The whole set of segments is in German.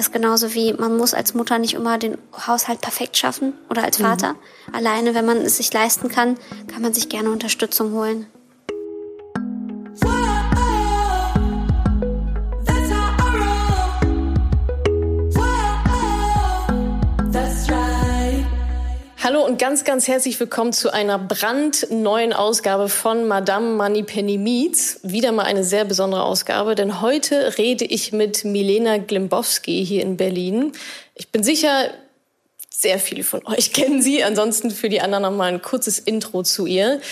ist genauso wie, man muss als Mutter nicht immer den Haushalt perfekt schaffen oder als Vater. Mhm. Alleine, wenn man es sich leisten kann, kann man sich gerne Unterstützung holen. Hallo und ganz, ganz herzlich willkommen zu einer brandneuen Ausgabe von Madame Money Penny Meets. Wieder mal eine sehr besondere Ausgabe, denn heute rede ich mit Milena Glimbowski hier in Berlin. Ich bin sicher, sehr viele von euch kennen sie. Ansonsten für die anderen noch mal ein kurzes Intro zu ihr.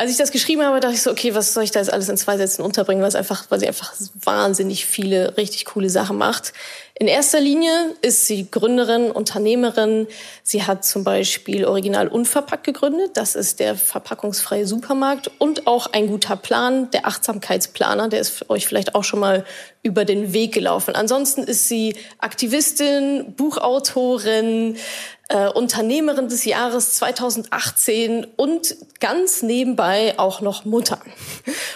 Als ich das geschrieben habe, dachte ich so, okay, was soll ich da jetzt alles in zwei Sätzen unterbringen, weil, einfach, weil sie einfach wahnsinnig viele richtig coole Sachen macht. In erster Linie ist sie Gründerin, Unternehmerin. Sie hat zum Beispiel Original Unverpackt gegründet. Das ist der verpackungsfreie Supermarkt und auch ein guter Plan, der Achtsamkeitsplaner. Der ist euch vielleicht auch schon mal über den Weg gelaufen. Ansonsten ist sie Aktivistin, Buchautorin, äh, Unternehmerin des Jahres 2018 und ganz nebenbei auch noch Mutter.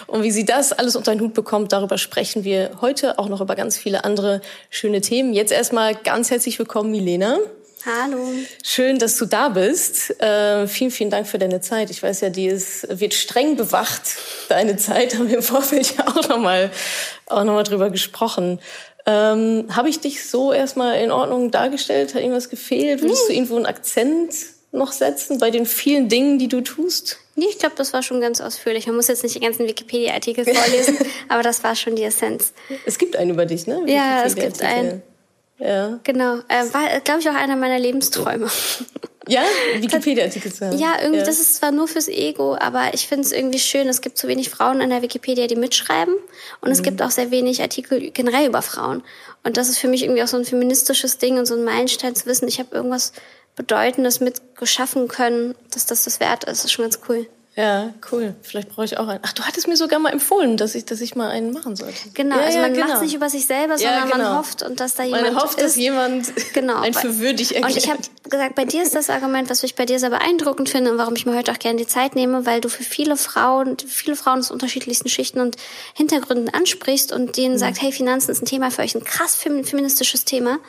Und wie sie das alles unter den Hut bekommt, darüber sprechen wir heute auch noch über ganz viele andere schöne Themen. Jetzt erstmal ganz herzlich willkommen, Milena. Hallo. Schön, dass du da bist. Äh, vielen, vielen Dank für deine Zeit. Ich weiß ja, die ist, wird streng bewacht. Deine Zeit haben wir im Vorfeld ja auch nochmal auch noch mal drüber gesprochen. Ähm, Habe ich dich so erstmal in Ordnung dargestellt? Hat irgendwas gefehlt? Würdest nee. du irgendwo einen Akzent noch setzen bei den vielen Dingen, die du tust? Nee, ich glaube, das war schon ganz ausführlich. Man muss jetzt nicht die ganzen Wikipedia-Artikel vorlesen, aber das war schon die Essenz. Es gibt einen über dich, ne? Ja, es gibt einen. Ja. Genau. Äh, war, glaube ich, auch einer meiner Lebensträume. Ja, Wikipedia-Artikel zu haben. Ja, irgendwie, ja. das ist zwar nur fürs Ego, aber ich finde es irgendwie schön. Es gibt zu wenig Frauen in der Wikipedia, die mitschreiben. Und mhm. es gibt auch sehr wenig Artikel generell über Frauen. Und das ist für mich irgendwie auch so ein feministisches Ding und so ein Meilenstein zu wissen, ich habe irgendwas Bedeutendes mitgeschaffen können, dass das das wert ist. Das ist schon ganz cool. Ja, cool. Vielleicht brauche ich auch einen. Ach, du hattest mir sogar mal empfohlen, dass ich, dass ich mal einen machen sollte. Genau, ja, also man ja, genau. macht nicht über sich selber, sondern ja, genau. man hofft und dass da jemand man hofft, ist. dass jemand genau. ein für würdig erklärt. Und ich habe gesagt, bei dir ist das Argument, was ich bei dir sehr beeindruckend finde und warum ich mir heute auch gerne die Zeit nehme, weil du für viele Frauen, viele Frauen aus unterschiedlichsten Schichten und Hintergründen ansprichst und denen mhm. sagt, hey, Finanzen ist ein Thema für euch, ein krass feministisches Thema.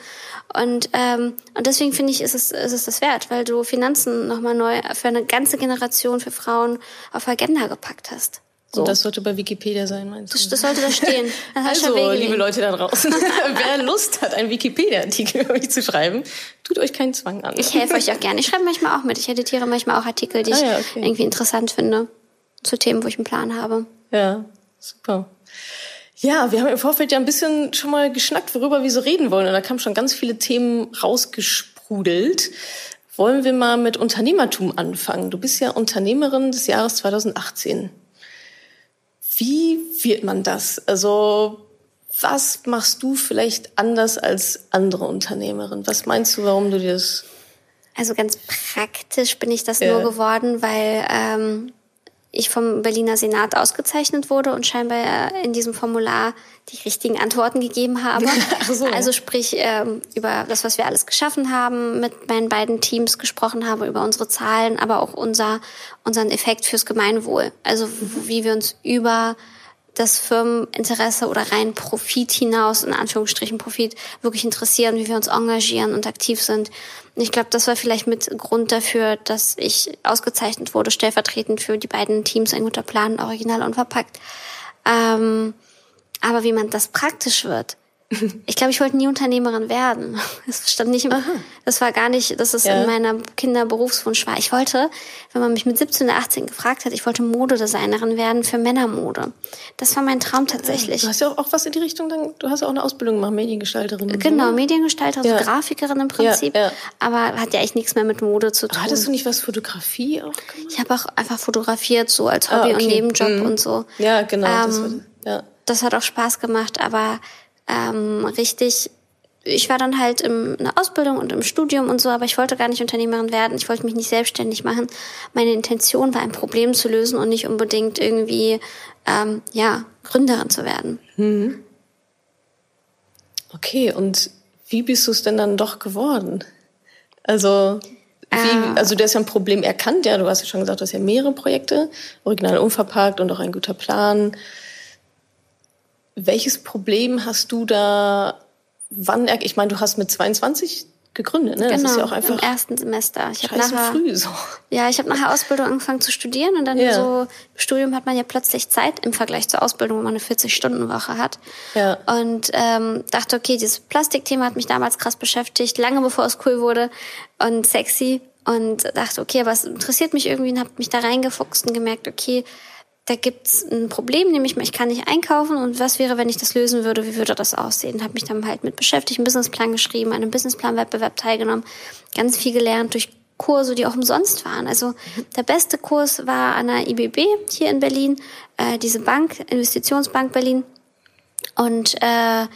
Und, ähm, und deswegen finde ich, ist es, ist es das wert, weil du Finanzen nochmal neu für eine ganze Generation, für Frauen auf Agenda gepackt hast. So. Und das sollte bei Wikipedia sein, meinst du? Das, das sollte da stehen. Also, liebe Leute da draußen, wer Lust hat, einen Wikipedia-Artikel über mich zu schreiben, tut euch keinen Zwang an. Ich helfe euch auch gerne. Ich schreibe manchmal auch mit. Ich editiere manchmal auch Artikel, die ah, ja, okay. ich irgendwie interessant finde, zu Themen, wo ich einen Plan habe. Ja, super. Ja, wir haben im Vorfeld ja ein bisschen schon mal geschnackt, worüber wir so reden wollen. Und da kamen schon ganz viele Themen rausgesprudelt. Wollen wir mal mit Unternehmertum anfangen? Du bist ja Unternehmerin des Jahres 2018. Wie wird man das? Also, was machst du vielleicht anders als andere Unternehmerin? Was meinst du, warum du dir das also ganz praktisch bin ich das ja. nur geworden, weil ähm, ich vom Berliner Senat ausgezeichnet wurde und scheinbar in diesem Formular die richtigen Antworten gegeben habe. so. Also sprich ähm, über das, was wir alles geschaffen haben, mit meinen beiden Teams gesprochen habe, über unsere Zahlen, aber auch unser, unseren Effekt fürs Gemeinwohl. Also wie wir uns über das Firmeninteresse oder rein Profit hinaus, in Anführungsstrichen Profit, wirklich interessieren, wie wir uns engagieren und aktiv sind. Ich glaube, das war vielleicht mit Grund dafür, dass ich ausgezeichnet wurde, stellvertretend für die beiden Teams, ein guter Plan, original und verpackt. Ähm, aber wie man das praktisch wird, ich glaube, ich wollte nie Unternehmerin werden. Das stand nicht im, das war gar nicht, dass es ja. in meiner Kinderberufswunsch war. Ich wollte, wenn man mich mit 17 oder 18 gefragt hat, ich wollte Modedesignerin werden für Männermode. Das war mein Traum tatsächlich. Du hast ja auch, auch was in die Richtung, dann, du hast ja auch eine Ausbildung gemacht, Mediengestalterin. Genau, so. Mediengestalterin, ja. Grafikerin im Prinzip. Aber hat ja echt nichts mehr mit Mode zu tun. Aber hattest du nicht was Fotografie auch gemacht? Ich habe auch einfach fotografiert, so als Hobby ah, okay. und Nebenjob mhm. und so. Ja, genau. Ähm, das, war, ja. Das hat auch Spaß gemacht, aber ähm, richtig ich war dann halt in einer Ausbildung und im Studium und so, aber ich wollte gar nicht Unternehmerin werden. Ich wollte mich nicht selbstständig machen. Meine Intention war, ein Problem zu lösen und nicht unbedingt irgendwie, ähm, ja, Gründerin zu werden. Mhm. Okay, und wie bist du es denn dann doch geworden? Also, wie, äh, also du hast ja ein Problem erkannt, ja, du hast ja schon gesagt, du hast ja mehrere Projekte, original unverpackt und auch ein guter Plan. Welches Problem hast du da wann, ich meine, du hast mit 22 gegründet, ne? Genau, das ist ja auch einfach im ersten Semester. Ich habe nachher früh so. Ja, ich habe nachher Ausbildung angefangen zu studieren und dann Ja. so im Studium hat man ja plötzlich Zeit im Vergleich zur Ausbildung, wo man eine 40-Stunden-Woche hat. Ja. Und ähm, dachte, okay, dieses Plastikthema hat mich damals krass beschäftigt, lange bevor es cool wurde und sexy. Und dachte, okay, aber es interessiert mich irgendwie und habe mich da reingefuchst und gemerkt, okay, da gibt's ein Problem, nämlich ich kann nicht einkaufen und was wäre, wenn ich das lösen würde, wie würde das aussehen? Habe mich dann halt mit beschäftigt, einen Businessplan geschrieben, an einem Businessplan-Wettbewerb teilgenommen, ganz viel gelernt durch Kurse, die auch umsonst waren. Also der beste Kurs war an der IBB hier in Berlin, äh, diese Bank, Investitionsbank Berlin. Und äh,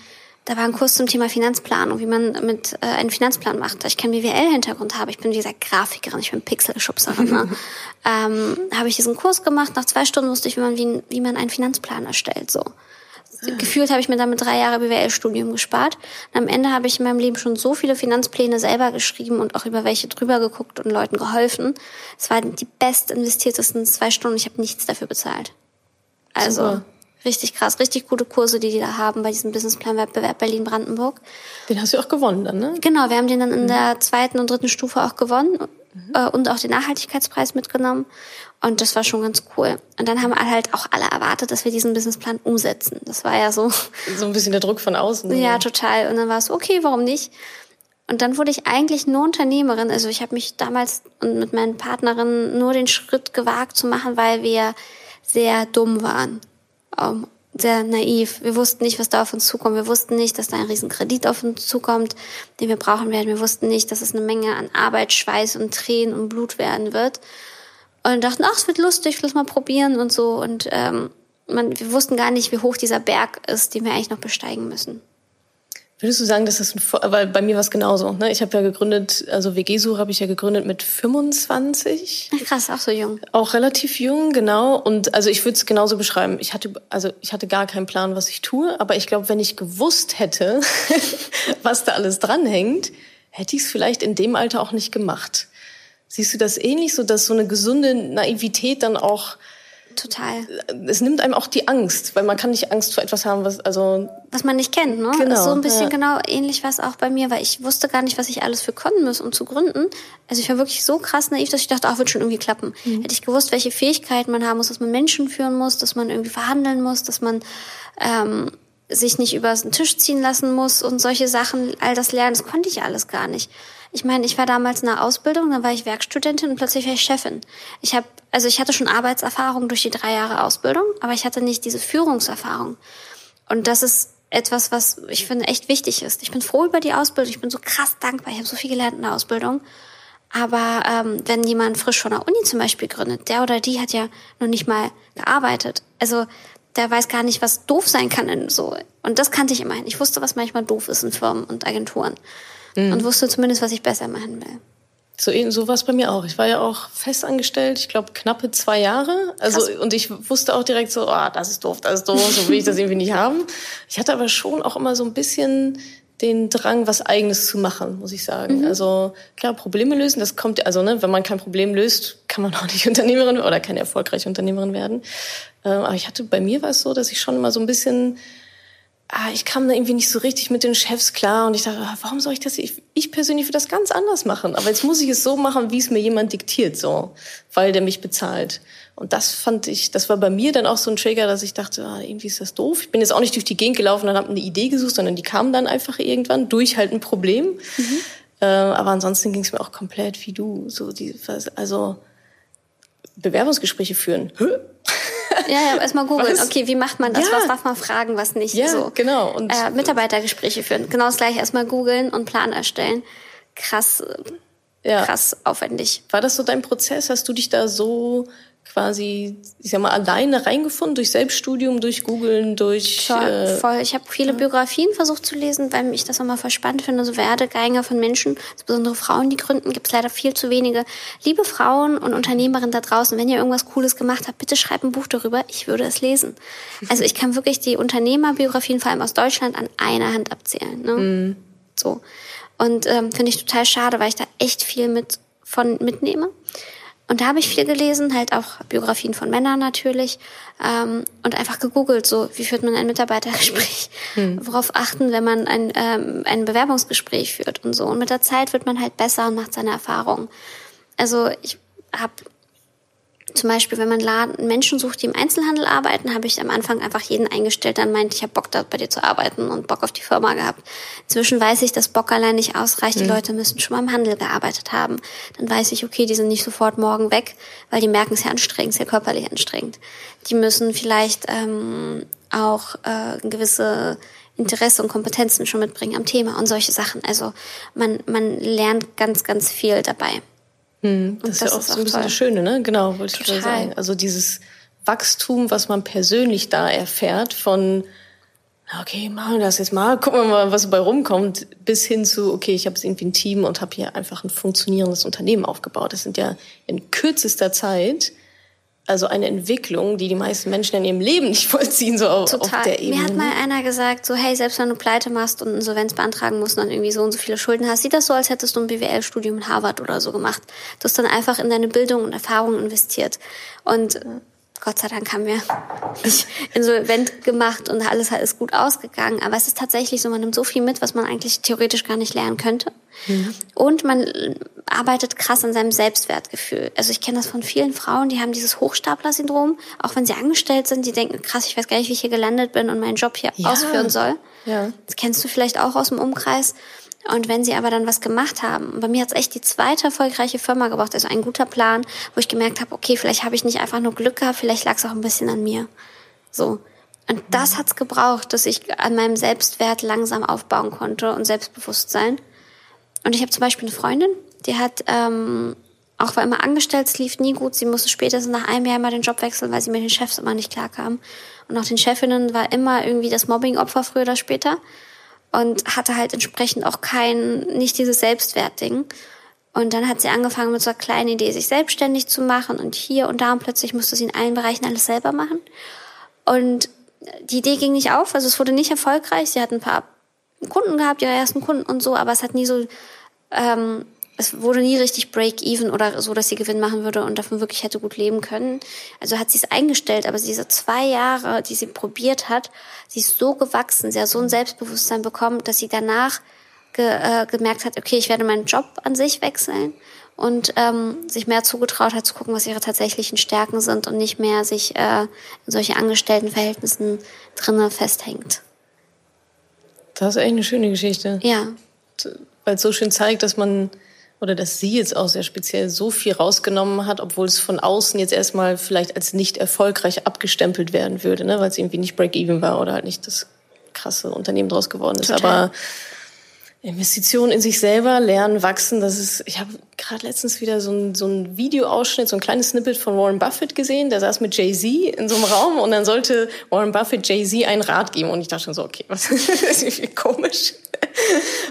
da war ein Kurs zum Thema Finanzplanung, wie man mit äh, einen Finanzplan macht. Da ich keinen BWL-Hintergrund habe, ich bin wie gesagt Grafikerin, ich bin Pixelschubserin, ne? ähm, habe ich diesen Kurs gemacht. Nach zwei Stunden wusste ich, wie man, wie, wie man einen Finanzplan erstellt. So. Gefühlt habe ich mir damit drei Jahre BWL-Studium gespart. Und am Ende habe ich in meinem Leben schon so viele Finanzpläne selber geschrieben und auch über welche drüber geguckt und Leuten geholfen. Es waren die best investiertesten zwei Stunden. Ich habe nichts dafür bezahlt. Also Super. Richtig krass, richtig gute Kurse, die die da haben bei diesem Businessplan-Wettbewerb Berlin-Brandenburg. Den hast du auch gewonnen dann, ne? Genau, wir haben den dann in der zweiten und dritten Stufe auch gewonnen äh, und auch den Nachhaltigkeitspreis mitgenommen. Und das war schon ganz cool. Und dann haben halt auch alle erwartet, dass wir diesen Businessplan umsetzen. Das war ja so, So ein bisschen der Druck von außen. ja, total. Und dann war es so, okay, warum nicht? Und dann wurde ich eigentlich nur Unternehmerin. Also ich habe mich damals und mit meinen Partnerinnen nur den Schritt gewagt zu machen, weil wir sehr dumm waren. Ähm, sehr naiv. Wir wussten nicht, was da auf uns zukommt. Wir wussten nicht, dass da ein riesen Kredit auf uns zukommt, den wir brauchen werden. Wir wussten nicht, dass es eine Menge an Arbeit, Schweiß und Tränen und Blut werden wird. Und dachten, ach, es wird lustig, lass mal probieren und so. Und ähm, man, wir wussten gar nicht, wie hoch dieser Berg ist, den wir eigentlich noch besteigen müssen. Würdest du sagen, dass das ein weil bei mir war es genauso. Ne? Ich habe ja gegründet, also WG-Suche habe ich ja gegründet mit 25. Ach, krass, auch so jung. Auch relativ jung, genau. Und also ich würde es genauso beschreiben. Ich hatte, also ich hatte gar keinen Plan, was ich tue, aber ich glaube, wenn ich gewusst hätte, was da alles dranhängt, hätte ich es vielleicht in dem Alter auch nicht gemacht. Siehst du das ähnlich, so dass so eine gesunde Naivität dann auch, Total. es nimmt einem auch die Angst, weil man kann nicht Angst vor etwas haben, was, also Was man nicht kennt, ne? Genau, ist so ein bisschen ja. genau ähnlich was auch bei mir, weil ich wusste gar nicht, was ich alles für können muss, um zu gründen. Also ich war wirklich so krass naiv, dass ich dachte, ach, wird schon irgendwie klappen. Hätte ich gewusst, welche Fähigkeiten man haben muss, dass man Menschen führen muss, dass man irgendwie verhandeln muss, dass man ähm, sich nicht über den Tisch ziehen lassen muss und solche Sachen, all das lernen, das konnte ich alles gar nicht. Ich meine, ich war damals in der Ausbildung, dann war ich Werkstudentin und plötzlich war ich Chefin. Ich habe, also ich hatte schon Arbeitserfahrung durch die drei Jahre Ausbildung, aber ich hatte nicht diese Führungserfahrung. Und das ist etwas, was ich finde echt wichtig ist. Ich bin froh über die Ausbildung. Ich bin so krass dankbar. Ich habe so viel gelernt in der Ausbildung. Aber ähm, wenn jemand frisch von der Uni zum Beispiel gründet, der oder die hat ja noch nicht mal gearbeitet. Also der weiß gar nicht, was doof sein kann in so. Und das kannte ich immerhin. Ich wusste, was manchmal doof ist in Firmen und Agenturen. Und wusste zumindest, was ich besser machen will. So, so war es bei mir auch. Ich war ja auch festangestellt, ich glaube knappe zwei Jahre. Also Krass. und ich wusste auch direkt so, ah, das ist doof, das ist doof, so will ich das irgendwie nicht haben. Ich hatte aber schon auch immer so ein bisschen den Drang, was Eigenes zu machen, muss ich sagen. Also klar, Probleme lösen, das kommt, also ne, wenn man kein Problem löst, kann man auch nicht Unternehmerin oder keine erfolgreiche Unternehmerin werden. Ähm, aber ich hatte, bei mir war es so, dass ich schon immer so ein bisschen ich kam da irgendwie nicht so richtig mit den Chefs klar und ich dachte, ah, warum soll ich das? Ich, ich persönlich würde das ganz anders machen. Aber jetzt muss ich es so machen, wie es mir jemand diktiert, so, weil der mich bezahlt. Und das fand ich, das war bei mir dann auch so ein Trigger, dass ich dachte, ah, irgendwie ist das doof. Ich bin jetzt auch nicht durch die Gegend gelaufen und habe eine Idee gesucht, sondern die kam dann einfach irgendwann durch halt ein Problem. Äh, aber ansonsten ging es mir auch komplett wie du, so die, also Bewerbungsgespräche führen. Hä? Ja, ja, erstmal googeln. Okay, wie macht man das? Ja. Was darf man fragen, was nicht? Ja, so. genau. Und äh, Mitarbeitergespräche führen. Genau das gleiche. Erstmal googeln und Plan erstellen. Krass, äh, ja. krass aufwendig. War das so dein Prozess? Hast du dich da so quasi, ich sag mal, alleine reingefunden durch Selbststudium, durch Googeln, durch Voll. äh, voll. Ich habe viele Biografien versucht zu lesen, weil ich das immer voll spannend finde. So Werdegänge von Menschen, insbesondere Frauen, die gründen, gibt es leider viel zu wenige. Liebe Frauen und Unternehmerinnen da draußen, wenn ihr irgendwas Cooles gemacht habt, bitte schreibt ein Buch darüber. Ich würde es lesen. Also ich kann wirklich die Unternehmerbiografien, vor allem aus Deutschland, an einer Hand abzählen. Ne? So. Und ähm, finde ich total schade, weil ich da echt viel mit von mitnehme. Und da habe ich viel gelesen, halt auch Biografien von Männern natürlich ähm, und einfach gegoogelt, so wie führt man ein Mitarbeitergespräch, hm. worauf achten, wenn man ein, ähm, ein Bewerbungsgespräch führt und so. Und mit der Zeit wird man halt besser und macht seine Erfahrungen. Also ich habe zum Beispiel, wenn man Laden, Menschen sucht, die im Einzelhandel arbeiten, habe ich am Anfang einfach jeden eingestellt, der meint, ich habe Bock, da bei dir zu arbeiten und Bock auf die Firma gehabt. Inzwischen weiß ich, dass Bock allein nicht ausreicht. Mhm. Die Leute müssen schon mal im Handel gearbeitet haben. Dann weiß ich, okay, die sind nicht sofort morgen weg, weil die merken, es ist ja anstrengend, es ist ja körperlich anstrengend. Die müssen vielleicht ähm, auch äh, gewisse Interesse und Kompetenzen schon mitbringen am Thema und solche Sachen. Also man, man lernt ganz, ganz viel dabei. Hm, das, das, ist ja auch so ein bisschen das Schöne, ne? Genau, wollte Total. ich gerade sagen. Also dieses Wachstum, was man persönlich da erfährt, von okay, machen wir das jetzt mal, gucken wir mal, was dabei rumkommt, bis hin zu, okay, ich habe jetzt irgendwie ein Team und habe hier einfach ein funktionierendes Unternehmen aufgebaut. Das sind ja in kürzester Zeit also eine Entwicklung, die die meisten Menschen in ihrem Leben nicht vollziehen, so auf, Total. auf der Ebene. Mir hat mal einer gesagt, so hey, selbst wenn du Pleite machst und Insolvenz beantragen musst und dann irgendwie so und so viele Schulden hast, sieht das so, als hättest du ein BWL-Studium in Harvard oder so gemacht. Du hast dann einfach in deine Bildung und Erfahrung investiert. Und Gott sei Dank haben wir nicht insolvent gemacht und alles ist gut ausgegangen. Aber es ist tatsächlich so, man nimmt so viel mit, was man eigentlich theoretisch gar nicht lernen könnte. Mhm. Und man arbeitet krass an seinem Selbstwertgefühl. Also ich kenne das von vielen Frauen, die haben dieses Hochstapler-Syndrom, auch wenn sie angestellt sind, die denken, krass, ich weiß gar nicht, wie ich hier gelandet bin und meinen Job hier ja. ausführen soll. Ja. Das kennst du vielleicht auch aus dem Umkreis. Und wenn sie aber dann was gemacht haben, bei mir hat es echt die zweite erfolgreiche Firma gebracht, also ein guter Plan, wo ich gemerkt habe, okay, vielleicht habe ich nicht einfach nur Glück gehabt, vielleicht lag es auch ein bisschen an mir. So. Und das hat's gebraucht, dass ich an meinem Selbstwert langsam aufbauen konnte und Selbstbewusstsein. Und ich habe zum Beispiel eine Freundin, die hat ähm, auch war immer angestellt, es lief nie gut. Sie musste spätestens nach einem Jahr immer den Job wechseln, weil sie mit den Chefs immer nicht klarkam. Und auch den Chefinnen war immer irgendwie das Mobbing-Opfer früher oder später und hatte halt entsprechend auch kein, nicht dieses Selbstwertding. Und dann hat sie angefangen mit so einer kleinen Idee, sich selbstständig zu machen und hier und da und plötzlich musste sie in allen Bereichen alles selber machen. Und die Idee ging nicht auf, also es wurde nicht erfolgreich. Sie hat ein paar Kunden gehabt, ihre ersten Kunden und so, aber es hat nie so ähm, es wurde nie richtig Break-Even oder so, dass sie Gewinn machen würde und davon wirklich hätte gut leben können. Also hat sie es eingestellt, aber diese zwei Jahre, die sie probiert hat, sie ist so gewachsen, sie hat so ein Selbstbewusstsein bekommen, dass sie danach ge, äh, gemerkt hat, okay, ich werde meinen Job an sich wechseln und ähm, sich mehr zugetraut hat zu gucken, was ihre tatsächlichen Stärken sind und nicht mehr sich äh, in solche Angestelltenverhältnissen drinnen festhängt. Das ist echt eine schöne Geschichte. Ja. Weil es so schön zeigt, dass man oder dass sie jetzt auch sehr speziell so viel rausgenommen hat, obwohl es von außen jetzt erstmal vielleicht als nicht erfolgreich abgestempelt werden würde, ne? weil es irgendwie nicht Break-Even war oder halt nicht das krasse Unternehmen draus geworden ist. Total. Aber Investitionen in sich selber, lernen, wachsen, das ist, ich habe gerade letztens wieder so ein, so ein Videoausschnitt, so ein kleines Snippet von Warren Buffett gesehen, der saß mit Jay-Z in so einem Raum und dann sollte Warren Buffett Jay-Z einen Rat geben und ich dachte schon so, okay, was ist irgendwie komisch.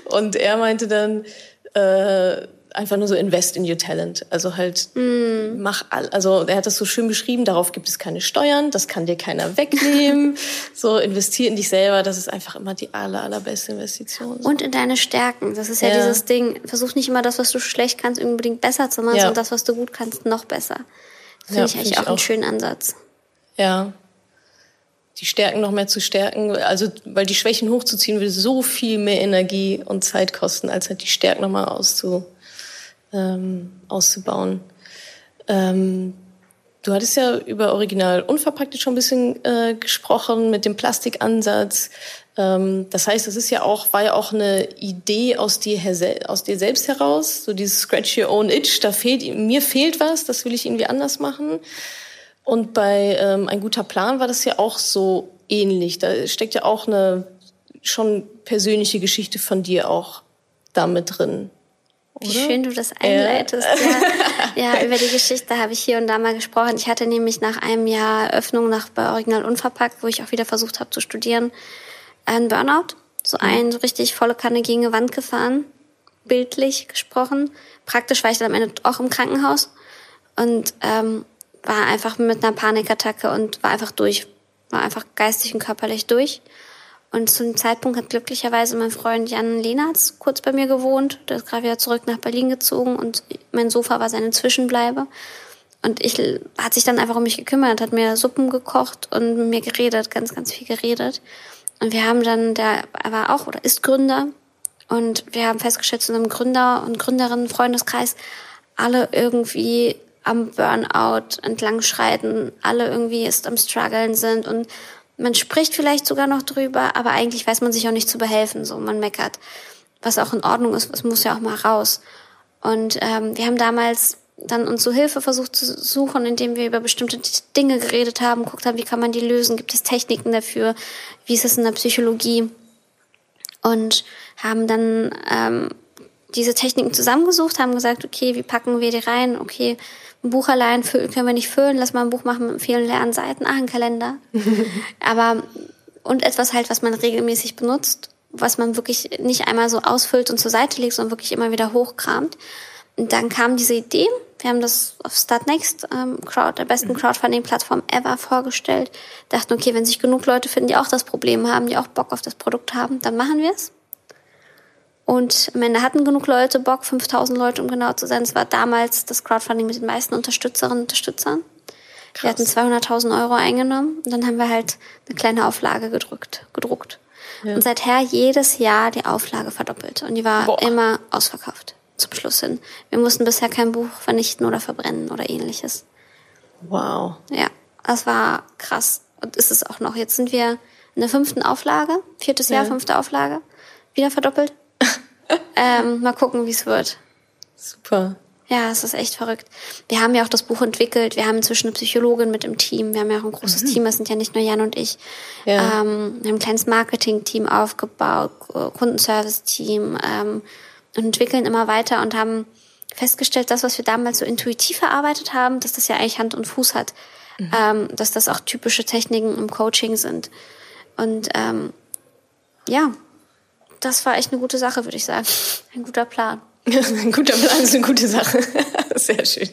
Und er meinte dann, äh, einfach nur so invest in your talent. Also halt mm. mach all, also er hat das so schön beschrieben, darauf gibt es keine Steuern, das kann dir keiner wegnehmen. so investier in dich selber, das ist einfach immer die aller, allerbeste Investition. Und in deine Stärken. Das ist ja, ja, dieses Ding, versuch nicht immer das, was du schlecht kannst, unbedingt besser zu machen, ja. sondern das, was du gut kannst, noch besser. Finde ja, ich eigentlich find auch, auch einen schönen Ansatz. Ja. Die Stärken noch mehr zu stärken, also weil die Schwächen hochzuziehen würde so viel mehr Energie und Zeit kosten, als halt die Stärken nochmal auszu ähm, auszubauen. Ähm, du hattest ja über Original unverpackt schon ein bisschen äh, gesprochen mit dem Plastikansatz. Ähm, das heißt, es ist ja auch, war ja auch eine Idee aus dir, aus dir selbst heraus, so dieses Scratch Your Own Itch, da fehlt, mir fehlt was, das will ich irgendwie anders machen. Und bei ähm, Ein guter Plan war das ja auch so ähnlich. Da steckt ja auch eine schon persönliche Geschichte von dir auch damit drin. Wie schön du das einleitest. Ja. ja, über die Geschichte habe ich hier und da mal gesprochen. Ich hatte nämlich nach einem Jahr Öffnung nach bei Original Unverpackt, wo ich auch wieder versucht habe zu studieren, einen Burnout. So mhm. ein so richtig volle Kanne gegen eine Wand gefahren, bildlich gesprochen. Praktisch war ich dann am Ende auch im Krankenhaus und ähm, war einfach mit einer Panikattacke und war einfach durch. War einfach geistig und körperlich durch. Und zu dem Zeitpunkt hat glücklicherweise mein Freund Jan Lehnertz kurz bei mir gewohnt. Der ist gerade wieder zurück nach Berlin gezogen und mein Sofa war seine Zwischenbleibe. Und ich hat sich dann einfach um mich gekümmert, hat mir Suppen gekocht und mit mir geredet, ganz, ganz viel geredet. Und wir haben dann, der er war auch oder ist Gründer. Und wir haben festgestellt, zu einem Gründer und Gründerinnen Freundeskreis, alle irgendwie am Burnout entlang schreiten, alle irgendwie ist am struggeln sind und man spricht vielleicht sogar noch drüber, aber eigentlich weiß man sich auch nicht zu behelfen, so man meckert, was auch in Ordnung ist, es muss ja auch mal raus. Und ähm, wir haben damals dann uns so Hilfe versucht zu suchen, indem wir über bestimmte Dinge geredet haben, guckt haben, wie kann man die lösen, gibt es Techniken dafür, wie ist es in der Psychologie? Und haben dann ähm, diese Techniken zusammengesucht, haben gesagt, okay, wie packen wir die rein, okay, ein Buch allein können wir nicht füllen, lass mal ein Buch machen mit vielen leeren Seiten, ach, ein Kalender. Aber, und etwas halt, was man regelmäßig benutzt, was man wirklich nicht einmal so ausfüllt und zur Seite legt, sondern wirklich immer wieder hochkramt. Und dann kam diese Idee, wir haben das auf Startnext, ähm, Crowd, der besten mhm. Crowdfunding-Plattform ever vorgestellt. Dachten, okay, wenn sich genug Leute finden, die auch das Problem haben, die auch Bock auf das Produkt haben, dann machen wir es. Und am Ende hatten genug Leute Bock, 5000 Leute, um genau zu sein. Es war damals das Crowdfunding mit den meisten Unterstützerinnen und Unterstützern. Krass. Wir hatten 200.000 Euro eingenommen und dann haben wir halt eine kleine Auflage gedrückt, gedruckt. Ja. Und seither jedes Jahr die Auflage verdoppelt. Und die war Boah. immer ausverkauft zum Schluss hin. Wir mussten bisher kein Buch vernichten oder verbrennen oder ähnliches. Wow. Ja, das war krass. Und ist es auch noch. Jetzt sind wir in der fünften Auflage, viertes Jahr, ja. fünfte Auflage, wieder verdoppelt ähm, mal gucken, wie es wird. Super. Ja, es ist echt verrückt. Wir haben ja auch das Buch entwickelt. Wir haben inzwischen eine Psychologin mit im Team. Wir haben ja auch ein großes mhm. Team. Das sind ja nicht nur Jan und ich. Ja. Ähm, wir haben ein kleines Marketing-Team aufgebaut, Kundenservice-Team ähm, und entwickeln immer weiter und haben festgestellt, das, was wir damals so intuitiv erarbeitet haben, dass das ja eigentlich Hand und Fuß hat. Mhm. Ähm, dass das auch typische Techniken im Coaching sind. Und ähm, ja, das war echt eine gute Sache, würde ich sagen. Ein guter Plan. ein guter Plan ist eine gute Sache. Sehr schön.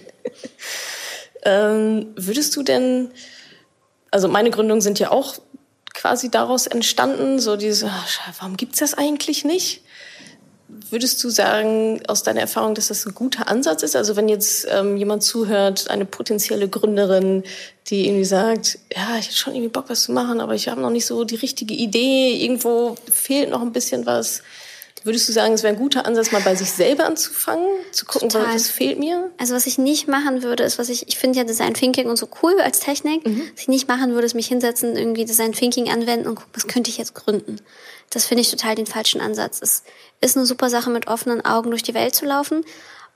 Ähm, würdest du denn, also meine Gründungen sind ja auch quasi daraus entstanden, so diese, warum gibt's das eigentlich nicht? Würdest du sagen, aus deiner Erfahrung, dass das ein guter Ansatz ist? Also wenn jetzt ähm, jemand zuhört, eine potenzielle Gründerin, die irgendwie sagt, ja, ich hätte schon irgendwie Bock, was zu machen, aber ich habe noch nicht so die richtige Idee, irgendwo fehlt noch ein bisschen was. Würdest du sagen, es wäre ein guter Ansatz, mal bei sich selber anzufangen, zu gucken, Total. was fehlt mir? Also was ich nicht machen würde, ist, was ich, ich finde ja Design Thinking und so cool als Technik. Mhm. Was ich nicht machen würde, ist mich hinsetzen, irgendwie Design Thinking anwenden und gucken, was könnte ich jetzt gründen. Das finde ich total den falschen Ansatz. Es ist eine super Sache, mit offenen Augen durch die Welt zu laufen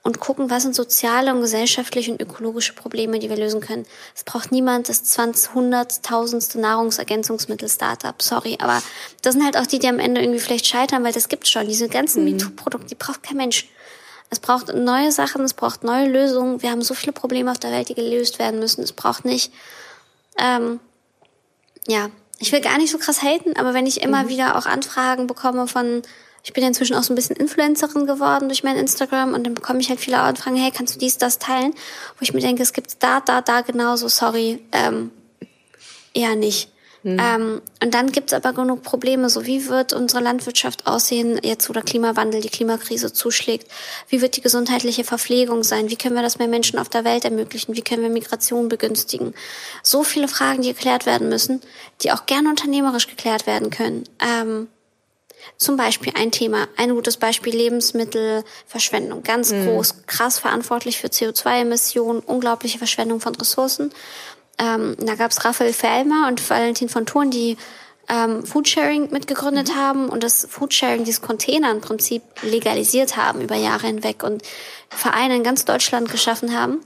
und gucken, was sind soziale und gesellschaftliche und ökologische Probleme, die wir lösen können. Es braucht niemand das 20, 100, tausendste Nahrungsergänzungsmittel-Startup. Sorry, aber das sind halt auch die, die am Ende irgendwie vielleicht scheitern, weil das gibt schon. Diese ganzen mhm. MeToo-Produkte, die braucht kein Mensch. Es braucht neue Sachen, es braucht neue Lösungen. Wir haben so viele Probleme auf der Welt, die gelöst werden müssen. Es braucht nicht, ähm, ja, ich will gar nicht so krass haten, aber wenn ich immer mhm. wieder auch Anfragen bekomme von, ich bin ja inzwischen auch so ein bisschen Influencerin geworden durch mein Instagram und dann bekomme ich halt viele Anfragen, hey, kannst du dies, das teilen? Wo ich mir denke, es gibt da, da, da genauso, sorry, ähm, eher nicht. Mhm. Ähm, und dann gibt's aber genug Probleme. So, wie wird unsere Landwirtschaft aussehen, jetzt wo der Klimawandel, die Klimakrise zuschlägt? Wie wird die gesundheitliche Verpflegung sein? Wie können wir das mehr Menschen auf der Welt ermöglichen? Wie können wir Migration begünstigen? So viele Fragen, die geklärt werden müssen, die auch gerne unternehmerisch geklärt werden können. Ähm, zum Beispiel ein Thema, ein gutes Beispiel Lebensmittelverschwendung, ganz mhm. groß, krass verantwortlich für CO2-Emissionen, unglaubliche Verschwendung von Ressourcen ähm, da gab es Raphael Fellmer und Valentin von Thurn, die ähm, Foodsharing mitgegründet mhm. haben und das Foodsharing, dieses Container im Prinzip legalisiert haben über Jahre hinweg und Vereine in ganz Deutschland geschaffen haben.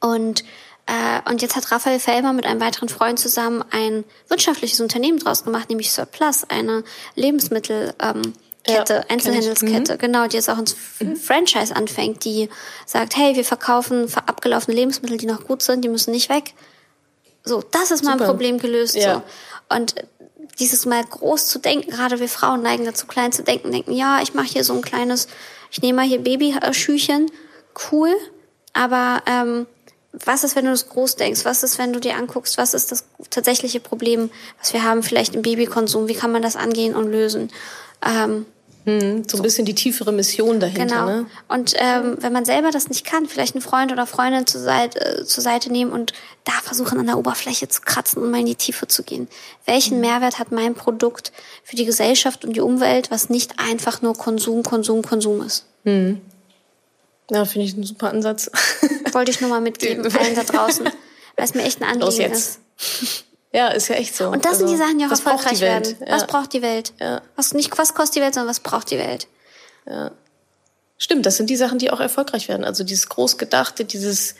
Und äh, und jetzt hat Raphael Fellmer mit einem weiteren Freund zusammen ein wirtschaftliches Unternehmen draus gemacht, nämlich Surplus, eine Lebensmittel ähm, Kette, ja, Einzelhandelskette, mhm. genau, die jetzt auch ins mhm. Franchise anfängt, die sagt, hey, wir verkaufen abgelaufene Lebensmittel, die noch gut sind, die müssen nicht weg. So, das ist mein Problem gelöst. Ja. So. Und dieses mal groß zu denken, gerade wir Frauen neigen dazu, klein zu denken, denken, ja, ich mache hier so ein kleines, ich nehme mal hier Babyschüchen, cool, aber ähm, was ist, wenn du das groß denkst? Was ist, wenn du dir anguckst, was ist das tatsächliche Problem, was wir haben vielleicht im Babykonsum? Wie kann man das angehen und lösen? Ähm, Mhm, so ein bisschen die tiefere Mission dahinter. Genau. Ne? Und ähm, wenn man selber das nicht kann, vielleicht einen Freund oder Freundin zur Seite, äh, zur Seite nehmen und da versuchen, an der Oberfläche zu kratzen und mal in die Tiefe zu gehen. Welchen mhm. Mehrwert hat mein Produkt für die Gesellschaft und die Umwelt, was nicht einfach nur Konsum, Konsum, Konsum ist? Mhm. Ja, finde ich einen super Ansatz. Wollte ich nur mal mitgeben, allen da draußen, weil es mir echt ein Anliegen ist. Ja, ist ja echt so. Und das also, sind die also, Sachen, die auch erfolgreich werden. Ja. Was braucht die Welt? Ja. Was nicht, was kostet die Welt, sondern was braucht die Welt? Ja. Stimmt, das sind die Sachen, die auch erfolgreich werden. Also dieses Großgedachte, dieses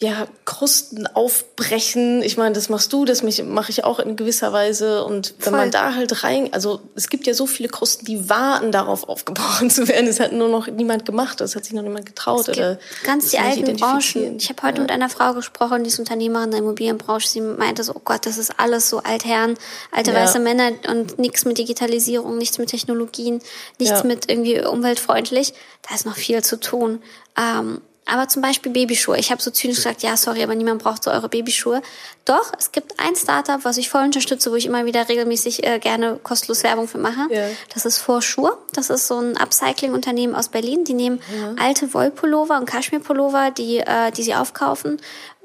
ja, Krusten aufbrechen. Ich meine, das machst du, das mache ich auch in gewisser Weise. Und wenn Voll. man da halt rein, also es gibt ja so viele Krusten, die warten darauf, aufgebrochen zu werden. Es hat nur noch niemand gemacht, das hat sich noch niemand getraut. Es oder ganz die alten Branchen. Ich habe heute ja. mit einer Frau gesprochen, die ist Unternehmerin der Immobilienbranche. Sie meinte so, oh Gott, das ist alles so Altherren, alte ja. weiße Männer und nichts mit Digitalisierung, nichts mit Technologien, nichts ja. mit irgendwie umweltfreundlich. Da ist noch viel zu tun. Ähm, aber zum Beispiel Babyschuhe. Ich habe so zynisch gesagt, ja, sorry, aber niemand braucht so eure Babyschuhe. Doch, es gibt ein Startup, was ich voll unterstütze, wo ich immer wieder regelmäßig äh, gerne kostenlos Werbung für mache. Ja. Das ist Vorschuhe. Das ist so ein Upcycling-Unternehmen aus Berlin. Die nehmen ja. alte Wollpullover und Kaschmirpullover, die, äh, die sie aufkaufen,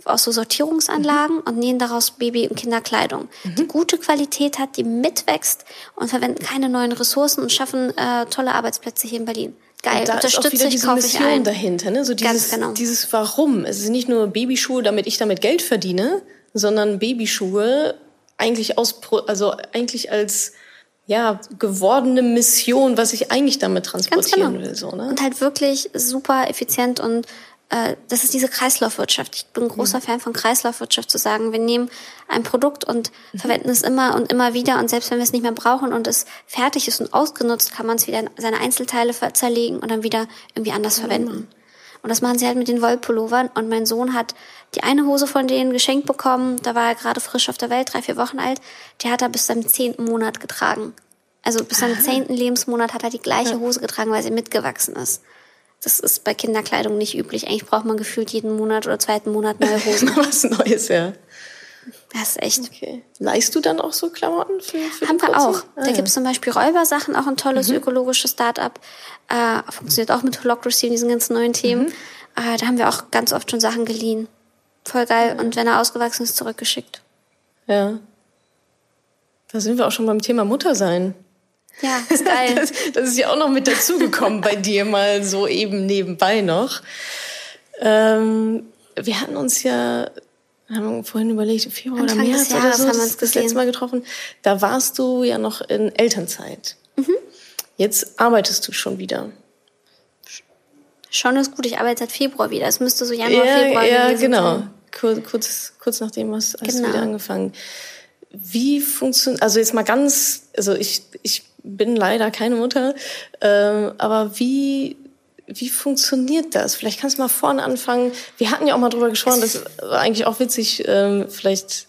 aus so Sortierungsanlagen mhm. und nähen daraus Baby- und Kinderkleidung, mhm. die gute Qualität hat, die mitwächst und verwenden keine neuen Ressourcen und schaffen äh, tolle Arbeitsplätze hier in Berlin geil, und da unterstütze ist auch wieder ich, diese Mission ein. dahinter, ne? So dieses, genau. dieses Warum. Es ist nicht nur Babyschuhe, damit ich damit Geld verdiene, sondern Babyschuhe eigentlich aus, also eigentlich als ja, gewordene Mission, was ich eigentlich damit transportieren genau. will. So, ne? Und halt wirklich super effizient und äh, das ist diese Kreislaufwirtschaft. Ich bin ein großer mhm. Fan von Kreislaufwirtschaft, zu sagen, wir nehmen ein Produkt und mhm. verwenden es immer und immer wieder und selbst wenn wir es nicht mehr brauchen und es fertig ist und ausgenutzt, kann man es wieder in seine Einzelteile zerlegen und dann wieder irgendwie anders verwenden. Und das machen sie halt mit den Wollpullovern. Und mein Sohn hat die eine Hose von denen geschenkt bekommen. Da war er gerade frisch auf der Welt, drei, vier Wochen alt. Die hat er bis seinem zehnten Monat getragen. Also bis seinem zehnten Lebensmonat hat er die gleiche Hose getragen, weil sie mitgewachsen ist. Das ist bei Kinderkleidung nicht üblich. Eigentlich braucht man gefühlt jeden Monat oder zweiten Monat neue Hosen. Was Neues, ja. Das ist echt. Okay. Leihst du dann auch so Klamotten für, für Haben wir auch. Ah, da ja. gibt es zum Beispiel Räubersachen, auch ein tolles mhm. ökologisches Start-up. Äh, funktioniert auch mit Holocracy und diesen ganzen neuen Themen. Mhm. Äh, da haben wir auch ganz oft schon Sachen geliehen. Voll geil. Ja. Und wenn er ausgewachsen ist, zurückgeschickt. Ja. Da sind wir auch schon beim Thema Muttersein. Ja, ist geil. Das, das ist ja auch noch mit dazugekommen bei dir mal so eben nebenbei noch. Ähm, wir hatten uns ja, haben vorhin überlegt, Februar Anfang oder März oder so, haben wir uns das letzte Mal getroffen. Da warst du ja noch in Elternzeit. Mhm. Jetzt arbeitest du schon wieder. Schon ist gut, ich arbeite seit Februar wieder. Es müsste so Januar, ja, Februar ja, genau. sein. Kurz, kurz, kurz nachdem hast, hast genau. du wieder angefangen. Wie funktioniert, also jetzt mal ganz, also ich, ich bin leider keine Mutter, ähm, aber wie wie funktioniert das? Vielleicht kannst du mal vorne anfangen. Wir hatten ja auch mal drüber gesprochen, das war eigentlich auch witzig, ähm, vielleicht,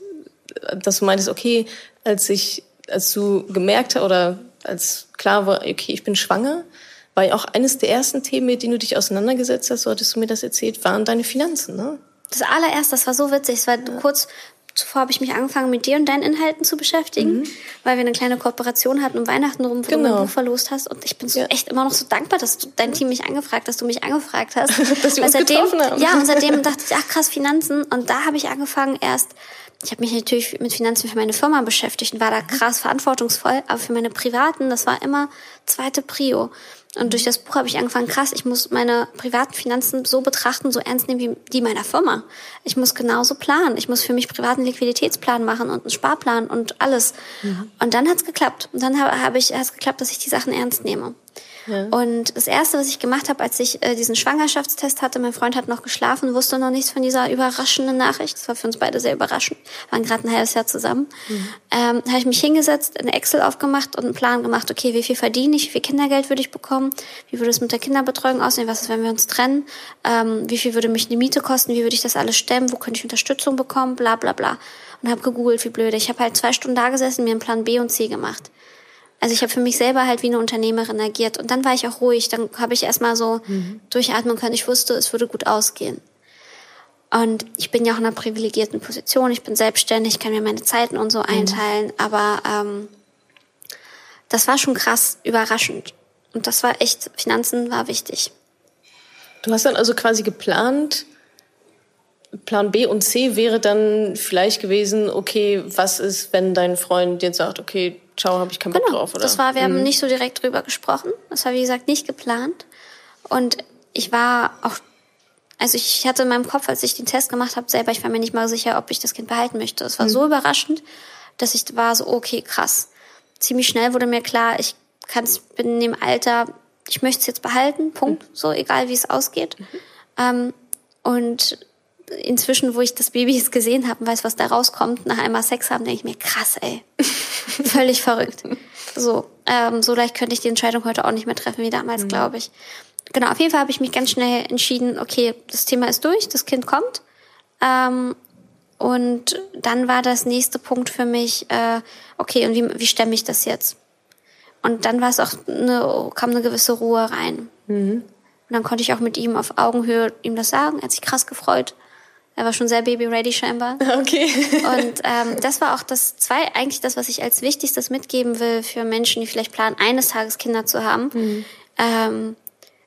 dass du meintest, okay, als ich, als du gemerkt hast oder als klar war, okay, ich bin schwanger, war ja auch eines der ersten Themen, mit denen du dich auseinandergesetzt hast, so hattest du mir das erzählt, waren deine Finanzen, ne? Das allererste, das war so witzig, es war ja. kurz Zuvor habe ich mich angefangen, mit dir und deinen Inhalten zu beschäftigen, mhm. weil wir eine kleine Kooperation hatten um Weihnachten rum, wo genau. du genau. Buch verlost hast. Und ich bin so ja. echt immer noch so dankbar, dass du dein Team mich angefragt, dass du mich angefragt hast. dass wir uns seitdem, haben. Ja, und seitdem dachte ich, ach krass, Finanzen. Und da habe ich angefangen erst, ich habe mich natürlich mit Finanzen für meine Firma beschäftigt und war da mhm. krass verantwortungsvoll, aber für meine privaten, das war immer zweite Prio. Und durch das Buch habe ich angefangen, krass, ich muss meine privaten Finanzen so betrachten, so ernst nehmen wie die meiner Firma. Ich muss genauso planen. Ich muss für mich privaten Liquiditätsplan machen und einen Sparplan und alles. Mhm. Und dann hat's geklappt. Und dann habe hab ich, hat's geklappt, dass ich die Sachen ernst nehme. Und das Erste, was ich gemacht habe, als ich äh, diesen Schwangerschaftstest hatte, mein Freund hat noch geschlafen, wusste noch nichts von dieser überraschenden Nachricht. Das war für uns beide sehr überraschend. Wir waren gerade ein halbes Jahr zusammen. Mhm. Ähm, habe ich mich hingesetzt, eine Excel aufgemacht und einen Plan gemacht, okay, wie viel verdiene ich, wie viel Kindergeld würde ich bekommen, wie würde es mit der Kinderbetreuung aussehen, was ist, wenn wir uns trennen, ähm, wie viel würde mich die Miete kosten, wie würde ich das alles stemmen, wo könnte ich Unterstützung bekommen, bla bla bla. Und habe gegoogelt, wie blöde. Ich habe halt zwei Stunden da gesessen, mir einen Plan B und C gemacht. Also ich habe für mich selber halt wie eine Unternehmerin agiert. Und dann war ich auch ruhig. Dann habe ich erstmal so mhm. durchatmen können. Ich wusste, es würde gut ausgehen. Und ich bin ja auch in einer privilegierten Position. Ich bin selbstständig, kann mir meine Zeiten und so mhm. einteilen. Aber ähm, das war schon krass überraschend. Und das war echt, Finanzen war wichtig. Du hast dann also quasi geplant, Plan B und C wäre dann vielleicht gewesen, okay, was ist, wenn dein Freund jetzt sagt, okay, ciao, habe ich keinen Bock genau, drauf, oder? Das war, wir mhm. haben nicht so direkt drüber gesprochen. Das war, wie gesagt, nicht geplant. Und ich war auch, also ich hatte in meinem Kopf, als ich den Test gemacht habe, selber, ich war mir nicht mal sicher, ob ich das Kind behalten möchte. Es war mhm. so überraschend, dass ich war so, okay, krass. Ziemlich schnell wurde mir klar, ich kann bin in dem Alter, ich möchte es jetzt behalten, Punkt. Mhm. So, egal wie es ausgeht. Mhm. Ähm, und inzwischen, wo ich das Baby jetzt gesehen habe und weiß, was da rauskommt, nach einmal Sex haben, denke ich mir, krass, ey. Völlig verrückt. So, ähm, so leicht könnte ich die Entscheidung heute auch nicht mehr treffen wie damals, mhm. glaube ich. Genau, auf jeden Fall habe ich mich ganz schnell entschieden, okay, das Thema ist durch, das Kind kommt. Ähm, und dann war das nächste Punkt für mich, äh, okay, und wie, wie stemme ich das jetzt? Und dann war es auch eine, kam eine gewisse Ruhe rein. Mhm. Und dann konnte ich auch mit ihm auf Augenhöhe ihm das sagen. Er hat sich krass gefreut. Er war schon sehr baby-ready scheinbar. Okay. Und ähm, das war auch das zwei eigentlich das, was ich als wichtigstes mitgeben will für Menschen, die vielleicht planen, eines Tages Kinder zu haben. Mhm. Ähm,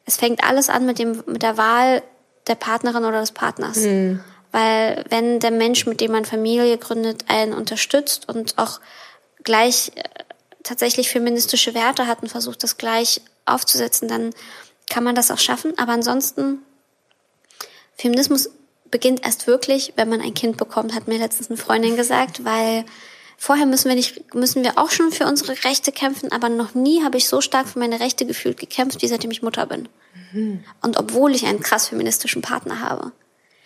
es fängt alles an mit dem mit der Wahl der Partnerin oder des Partners. Mhm. Weil wenn der Mensch, mit dem man Familie gründet, einen unterstützt und auch gleich äh, tatsächlich feministische Werte hat und versucht, das gleich aufzusetzen, dann kann man das auch schaffen. Aber ansonsten, Feminismus beginnt erst wirklich, wenn man ein Kind bekommt, hat mir letztens eine Freundin gesagt, weil vorher müssen wir nicht, müssen wir auch schon für unsere Rechte kämpfen, aber noch nie habe ich so stark für meine Rechte gefühlt gekämpft, wie seitdem ich Mutter bin. Mhm. Und obwohl ich einen krass feministischen Partner habe.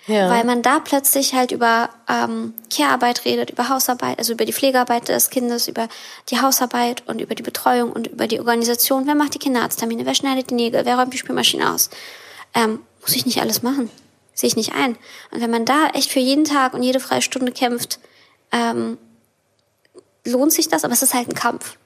Ja. Weil man da plötzlich halt über ähm, Care-Arbeit redet, über Hausarbeit, also über die Pflegearbeit des Kindes, über die Hausarbeit und über die Betreuung und über die Organisation. Wer macht die Kinderarzttermine? Wer schneidet die Nägel? Wer räumt die Spülmaschine aus? Ähm, muss ich nicht alles machen. Sehe ich nicht ein. Und wenn man da echt für jeden Tag und jede freie Stunde kämpft, ähm, lohnt sich das, aber es ist halt ein Kampf.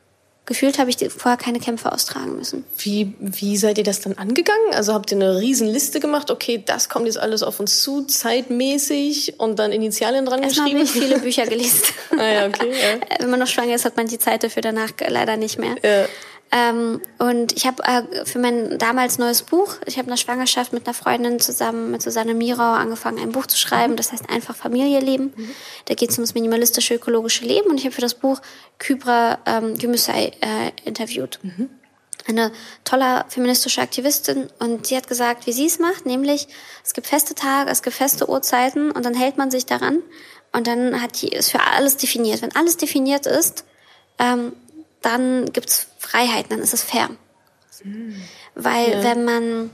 Gefühlt habe ich vorher keine Kämpfe austragen müssen. Wie, wie seid ihr das dann angegangen? Also habt ihr eine Riesenliste gemacht? Okay, das kommt jetzt alles auf uns zu, zeitmäßig und dann Initialien dran Erstmal geschrieben? habe ich viele Bücher gelesen. ah ja, okay. Ja. Wenn man noch schwanger ist, hat man die Zeit dafür danach leider nicht mehr. Ja. Ähm, und ich habe äh, für mein damals neues Buch, ich habe in der Schwangerschaft mit einer Freundin zusammen, mit Susanne Mirau, angefangen, ein Buch zu schreiben. Das heißt einfach Familie leben. Mhm. Da geht es um das minimalistische ökologische Leben. Und ich habe für das Buch Kybra ähm, Gümüşay äh, interviewt. Mhm. Eine tolle feministische Aktivistin. Und sie hat gesagt, wie sie es macht, nämlich es gibt feste Tage, es gibt feste Uhrzeiten und dann hält man sich daran. Und dann hat die es für alles definiert. Wenn alles definiert ist, ähm, dann gibt's Freiheiten, dann ist es fair. Mhm. Weil ja. wenn man,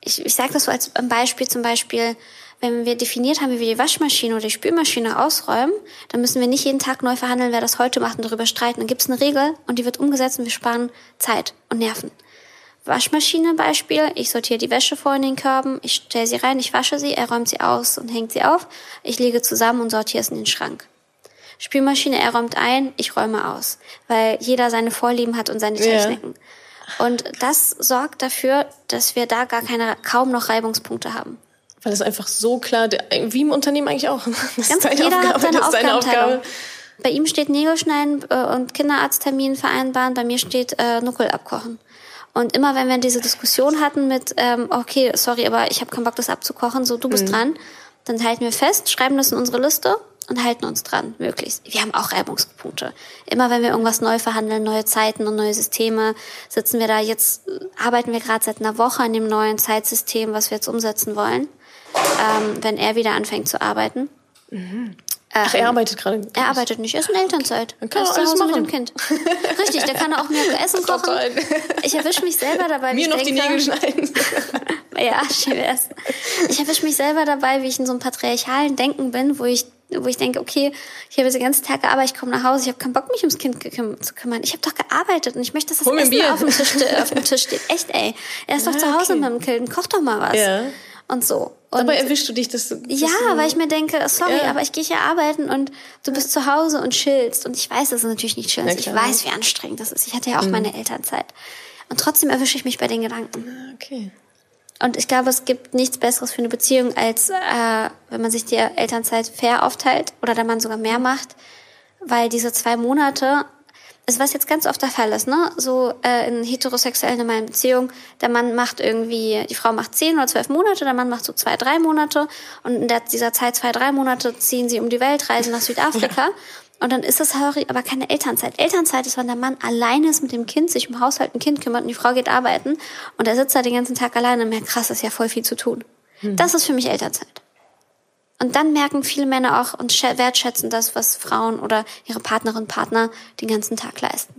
ich, ich sage das so als Beispiel zum Beispiel, wenn wir definiert haben, wie wir die Waschmaschine oder die Spülmaschine ausräumen, dann müssen wir nicht jeden Tag neu verhandeln, wer das heute macht und darüber streiten. Dann gibt's eine Regel und die wird umgesetzt und wir sparen Zeit und Nerven. Waschmaschine Beispiel, ich sortiere die Wäsche vor in den Körben, ich stelle sie rein, ich wasche sie, er räumt sie aus und hängt sie auf, ich lege zusammen und sortiere es in den Schrank. Spülmaschine, er räumt ein, ich räume aus, weil jeder seine Vorlieben hat und seine Techniken. Ja. Und das sorgt dafür, dass wir da gar keine, kaum noch Reibungspunkte haben. Weil es einfach so klar, wie im Unternehmen eigentlich auch. Das Ganz, ist jeder Aufgabe, hat seine, das ist seine Aufgabe. Bei ihm steht Nägelschneiden äh, und Kinderarzttermin vereinbaren, bei mir steht äh, Nuckel abkochen. Und immer wenn wir diese Diskussion hatten mit, ähm, okay, sorry, aber ich habe keinen Bock, das abzukochen, so du bist mhm. dran, dann halten wir fest, schreiben das in unsere Liste und halten uns dran, möglichst. Wir haben auch Reibungspunkte. Immer wenn wir irgendwas neu verhandeln, neue Zeiten und neue Systeme, sitzen wir da jetzt, arbeiten wir gerade seit einer Woche an dem neuen Zeitsystem, was wir jetzt umsetzen wollen, ähm, wenn er wieder anfängt zu arbeiten. Mhm. Ach, er arbeitet gerade. Er arbeitet nicht, er ist in Elternzeit. Dann kann er ist Hause machen. mit dem Kind. Richtig, der kann auch mehr Essen kochen. Ich erwische mich selber dabei. Mir noch denke, die Nägel schneiden. ja, schön wär's. Ich erwische mich selber dabei, wie ich in so einem patriarchalen Denken bin, wo ich wo ich denke, okay, ich habe jetzt den ganzen Tag gearbeitet, ich komme nach Hause, ich habe keinen Bock, mich ums Kind zu kümmern. Ich habe doch gearbeitet und ich möchte, dass das Essen auf dem, Tisch, auf dem Tisch steht. Echt, ey. Er ist ja, doch zu Hause okay. mit dem Kind, koch doch mal was. Ja. Und so. Und Dabei erwischst du dich, dass du... ja, so weil ich mir denke, sorry, ja. aber ich gehe hier arbeiten und du bist zu Hause und chillst. Und ich weiß, dass es natürlich nicht schön ist. Ich weiß, wie anstrengend das ist. Ich hatte ja auch mhm. meine Elternzeit. Und trotzdem erwische ich mich bei den Gedanken. Ah, okay. Und ich glaube, es gibt nichts Besseres für eine Beziehung, als äh, wenn man sich die Elternzeit fair aufteilt oder der Mann sogar mehr macht. Weil diese zwei Monate, also was jetzt ganz oft der Fall ist, ne, so äh, in heterosexuellen normalen Beziehungen, der Mann macht irgendwie, die Frau macht zehn oder zwölf Monate, der Mann macht so zwei, drei Monate und in der, dieser Zeit zwei, drei Monate ziehen sie um die Welt, reisen nach Südafrika. Und dann ist das aber keine Elternzeit. Elternzeit ist, wenn der Mann alleine ist mit dem Kind, sich um Haushalt, ein Kind kümmert und die Frau geht arbeiten und er sitzt da den ganzen Tag alleine und merkt, krass, das ist ja voll viel zu tun. Mhm. Das ist für mich Elternzeit. Und dann merken viele Männer auch und wertschätzen das, was Frauen oder ihre Partnerinnen und Partner den ganzen Tag leisten.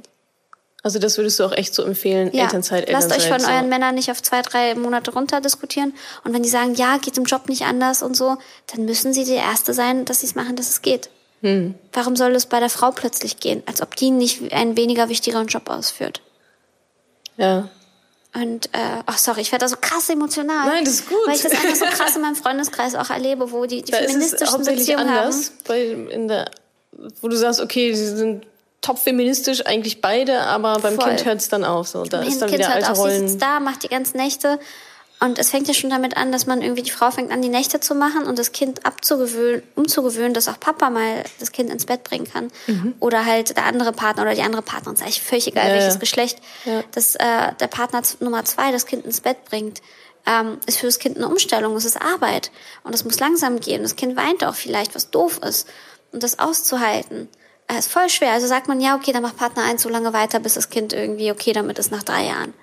Also das würdest du auch echt so empfehlen, ja. Elternzeit, Elternzeit. Lasst euch von so. euren Männern nicht auf zwei, drei Monate runter diskutieren. Und wenn die sagen, ja, geht im Job nicht anders und so, dann müssen sie die Erste sein, dass sie es machen, dass es geht. Hm. Warum soll es bei der Frau plötzlich gehen? Als ob die nicht einen weniger wichtigeren Job ausführt. Ja. Und, äh, ach sorry, ich werde da so krass emotional. Nein, das ist gut. Weil ich das einfach so krass in meinem Freundeskreis auch erlebe, wo die, die da feministischen ist es Beziehungen anders, haben. Weil in der, wo du sagst, okay, sie sind top feministisch eigentlich beide, aber beim Voll. Kind hört es dann auf. So. Da ist dann kind wieder alte auf, Rollen. Sie sitzt da, macht die ganzen Nächte und es fängt ja schon damit an, dass man irgendwie die Frau fängt an, die Nächte zu machen und das Kind abzugewöhnen, umzugewöhnen, dass auch Papa mal das Kind ins Bett bringen kann. Mhm. Oder halt der andere Partner oder die andere Partnerin, ist eigentlich völlig egal, ja, welches ja. Geschlecht, ja. dass äh, der Partner Nummer zwei das Kind ins Bett bringt. Ähm, ist für das Kind eine Umstellung, es ist Arbeit und es muss langsam gehen. Das Kind weint auch vielleicht, was doof ist. Und das auszuhalten, äh, ist voll schwer. Also sagt man, ja, okay, dann macht Partner eins so lange weiter, bis das Kind irgendwie okay damit ist nach drei Jahren.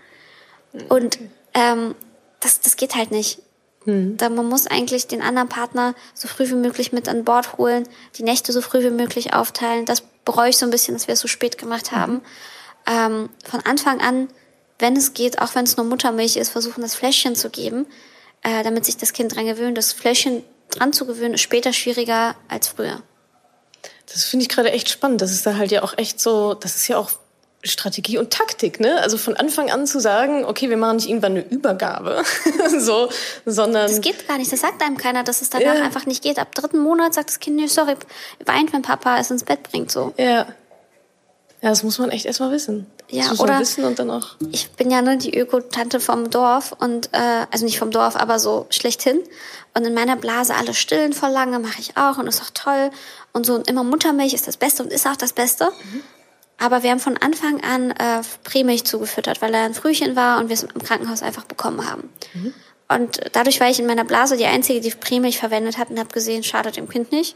Und ähm, das, das geht halt nicht. Hm. Da man muss eigentlich den anderen Partner so früh wie möglich mit an Bord holen, die Nächte so früh wie möglich aufteilen. Das bereue ich so ein bisschen, dass wir es so spät gemacht mhm. haben. Ähm, von Anfang an, wenn es geht, auch wenn es nur Muttermilch ist, versuchen das Fläschchen zu geben, äh, damit sich das Kind dran gewöhnt. Das Fläschchen dran zu gewöhnen ist später schwieriger als früher. Das finde ich gerade echt spannend. Das ist da halt ja auch echt so, das ist ja auch Strategie und Taktik, ne? Also von Anfang an zu sagen, okay, wir machen nicht irgendwann eine Übergabe, so, sondern. Das geht gar nicht. Das sagt einem keiner, dass es danach ja. einfach nicht geht. Ab dritten Monat sagt das Kind, nee, sorry, weint, wenn Papa es ins Bett bringt, so. Ja. Ja, das muss man echt erstmal wissen. Ja, das oder wissen und dann auch. Ich bin ja ne, die Öko-Tante vom Dorf und äh, also nicht vom Dorf, aber so schlechthin. Und in meiner Blase alle stillen voll lange mache ich auch und ist auch toll. Und so und immer Muttermilch ist das Beste und ist auch das Beste. Mhm. Aber wir haben von Anfang an äh, Prämilch zugefüttert, weil er ein Frühchen war und wir es im Krankenhaus einfach bekommen haben. Mhm. Und dadurch war ich in meiner Blase die Einzige, die Prämilch verwendet hat und habe gesehen, schadet dem Kind nicht.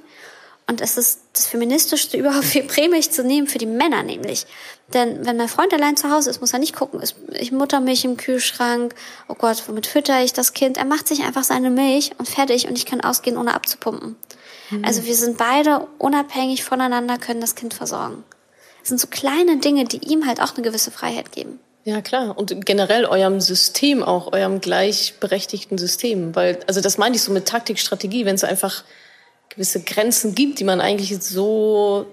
Und es ist das Feministischste überhaupt, viel Prämilch zu nehmen, für die Männer nämlich. Denn wenn mein Freund allein zu Hause ist, muss er nicht gucken, ist ich Muttermilch im Kühlschrank, oh Gott, womit fütter ich das Kind? Er macht sich einfach seine Milch und fertig und ich kann ausgehen, ohne abzupumpen. Mhm. Also wir sind beide unabhängig voneinander, können das Kind versorgen. Das sind so kleine Dinge, die ihm halt auch eine gewisse Freiheit geben. Ja, klar. Und generell eurem System auch, eurem gleichberechtigten System. Weil, also das meine ich so mit Taktik, Strategie, wenn es einfach gewisse Grenzen gibt, die man eigentlich so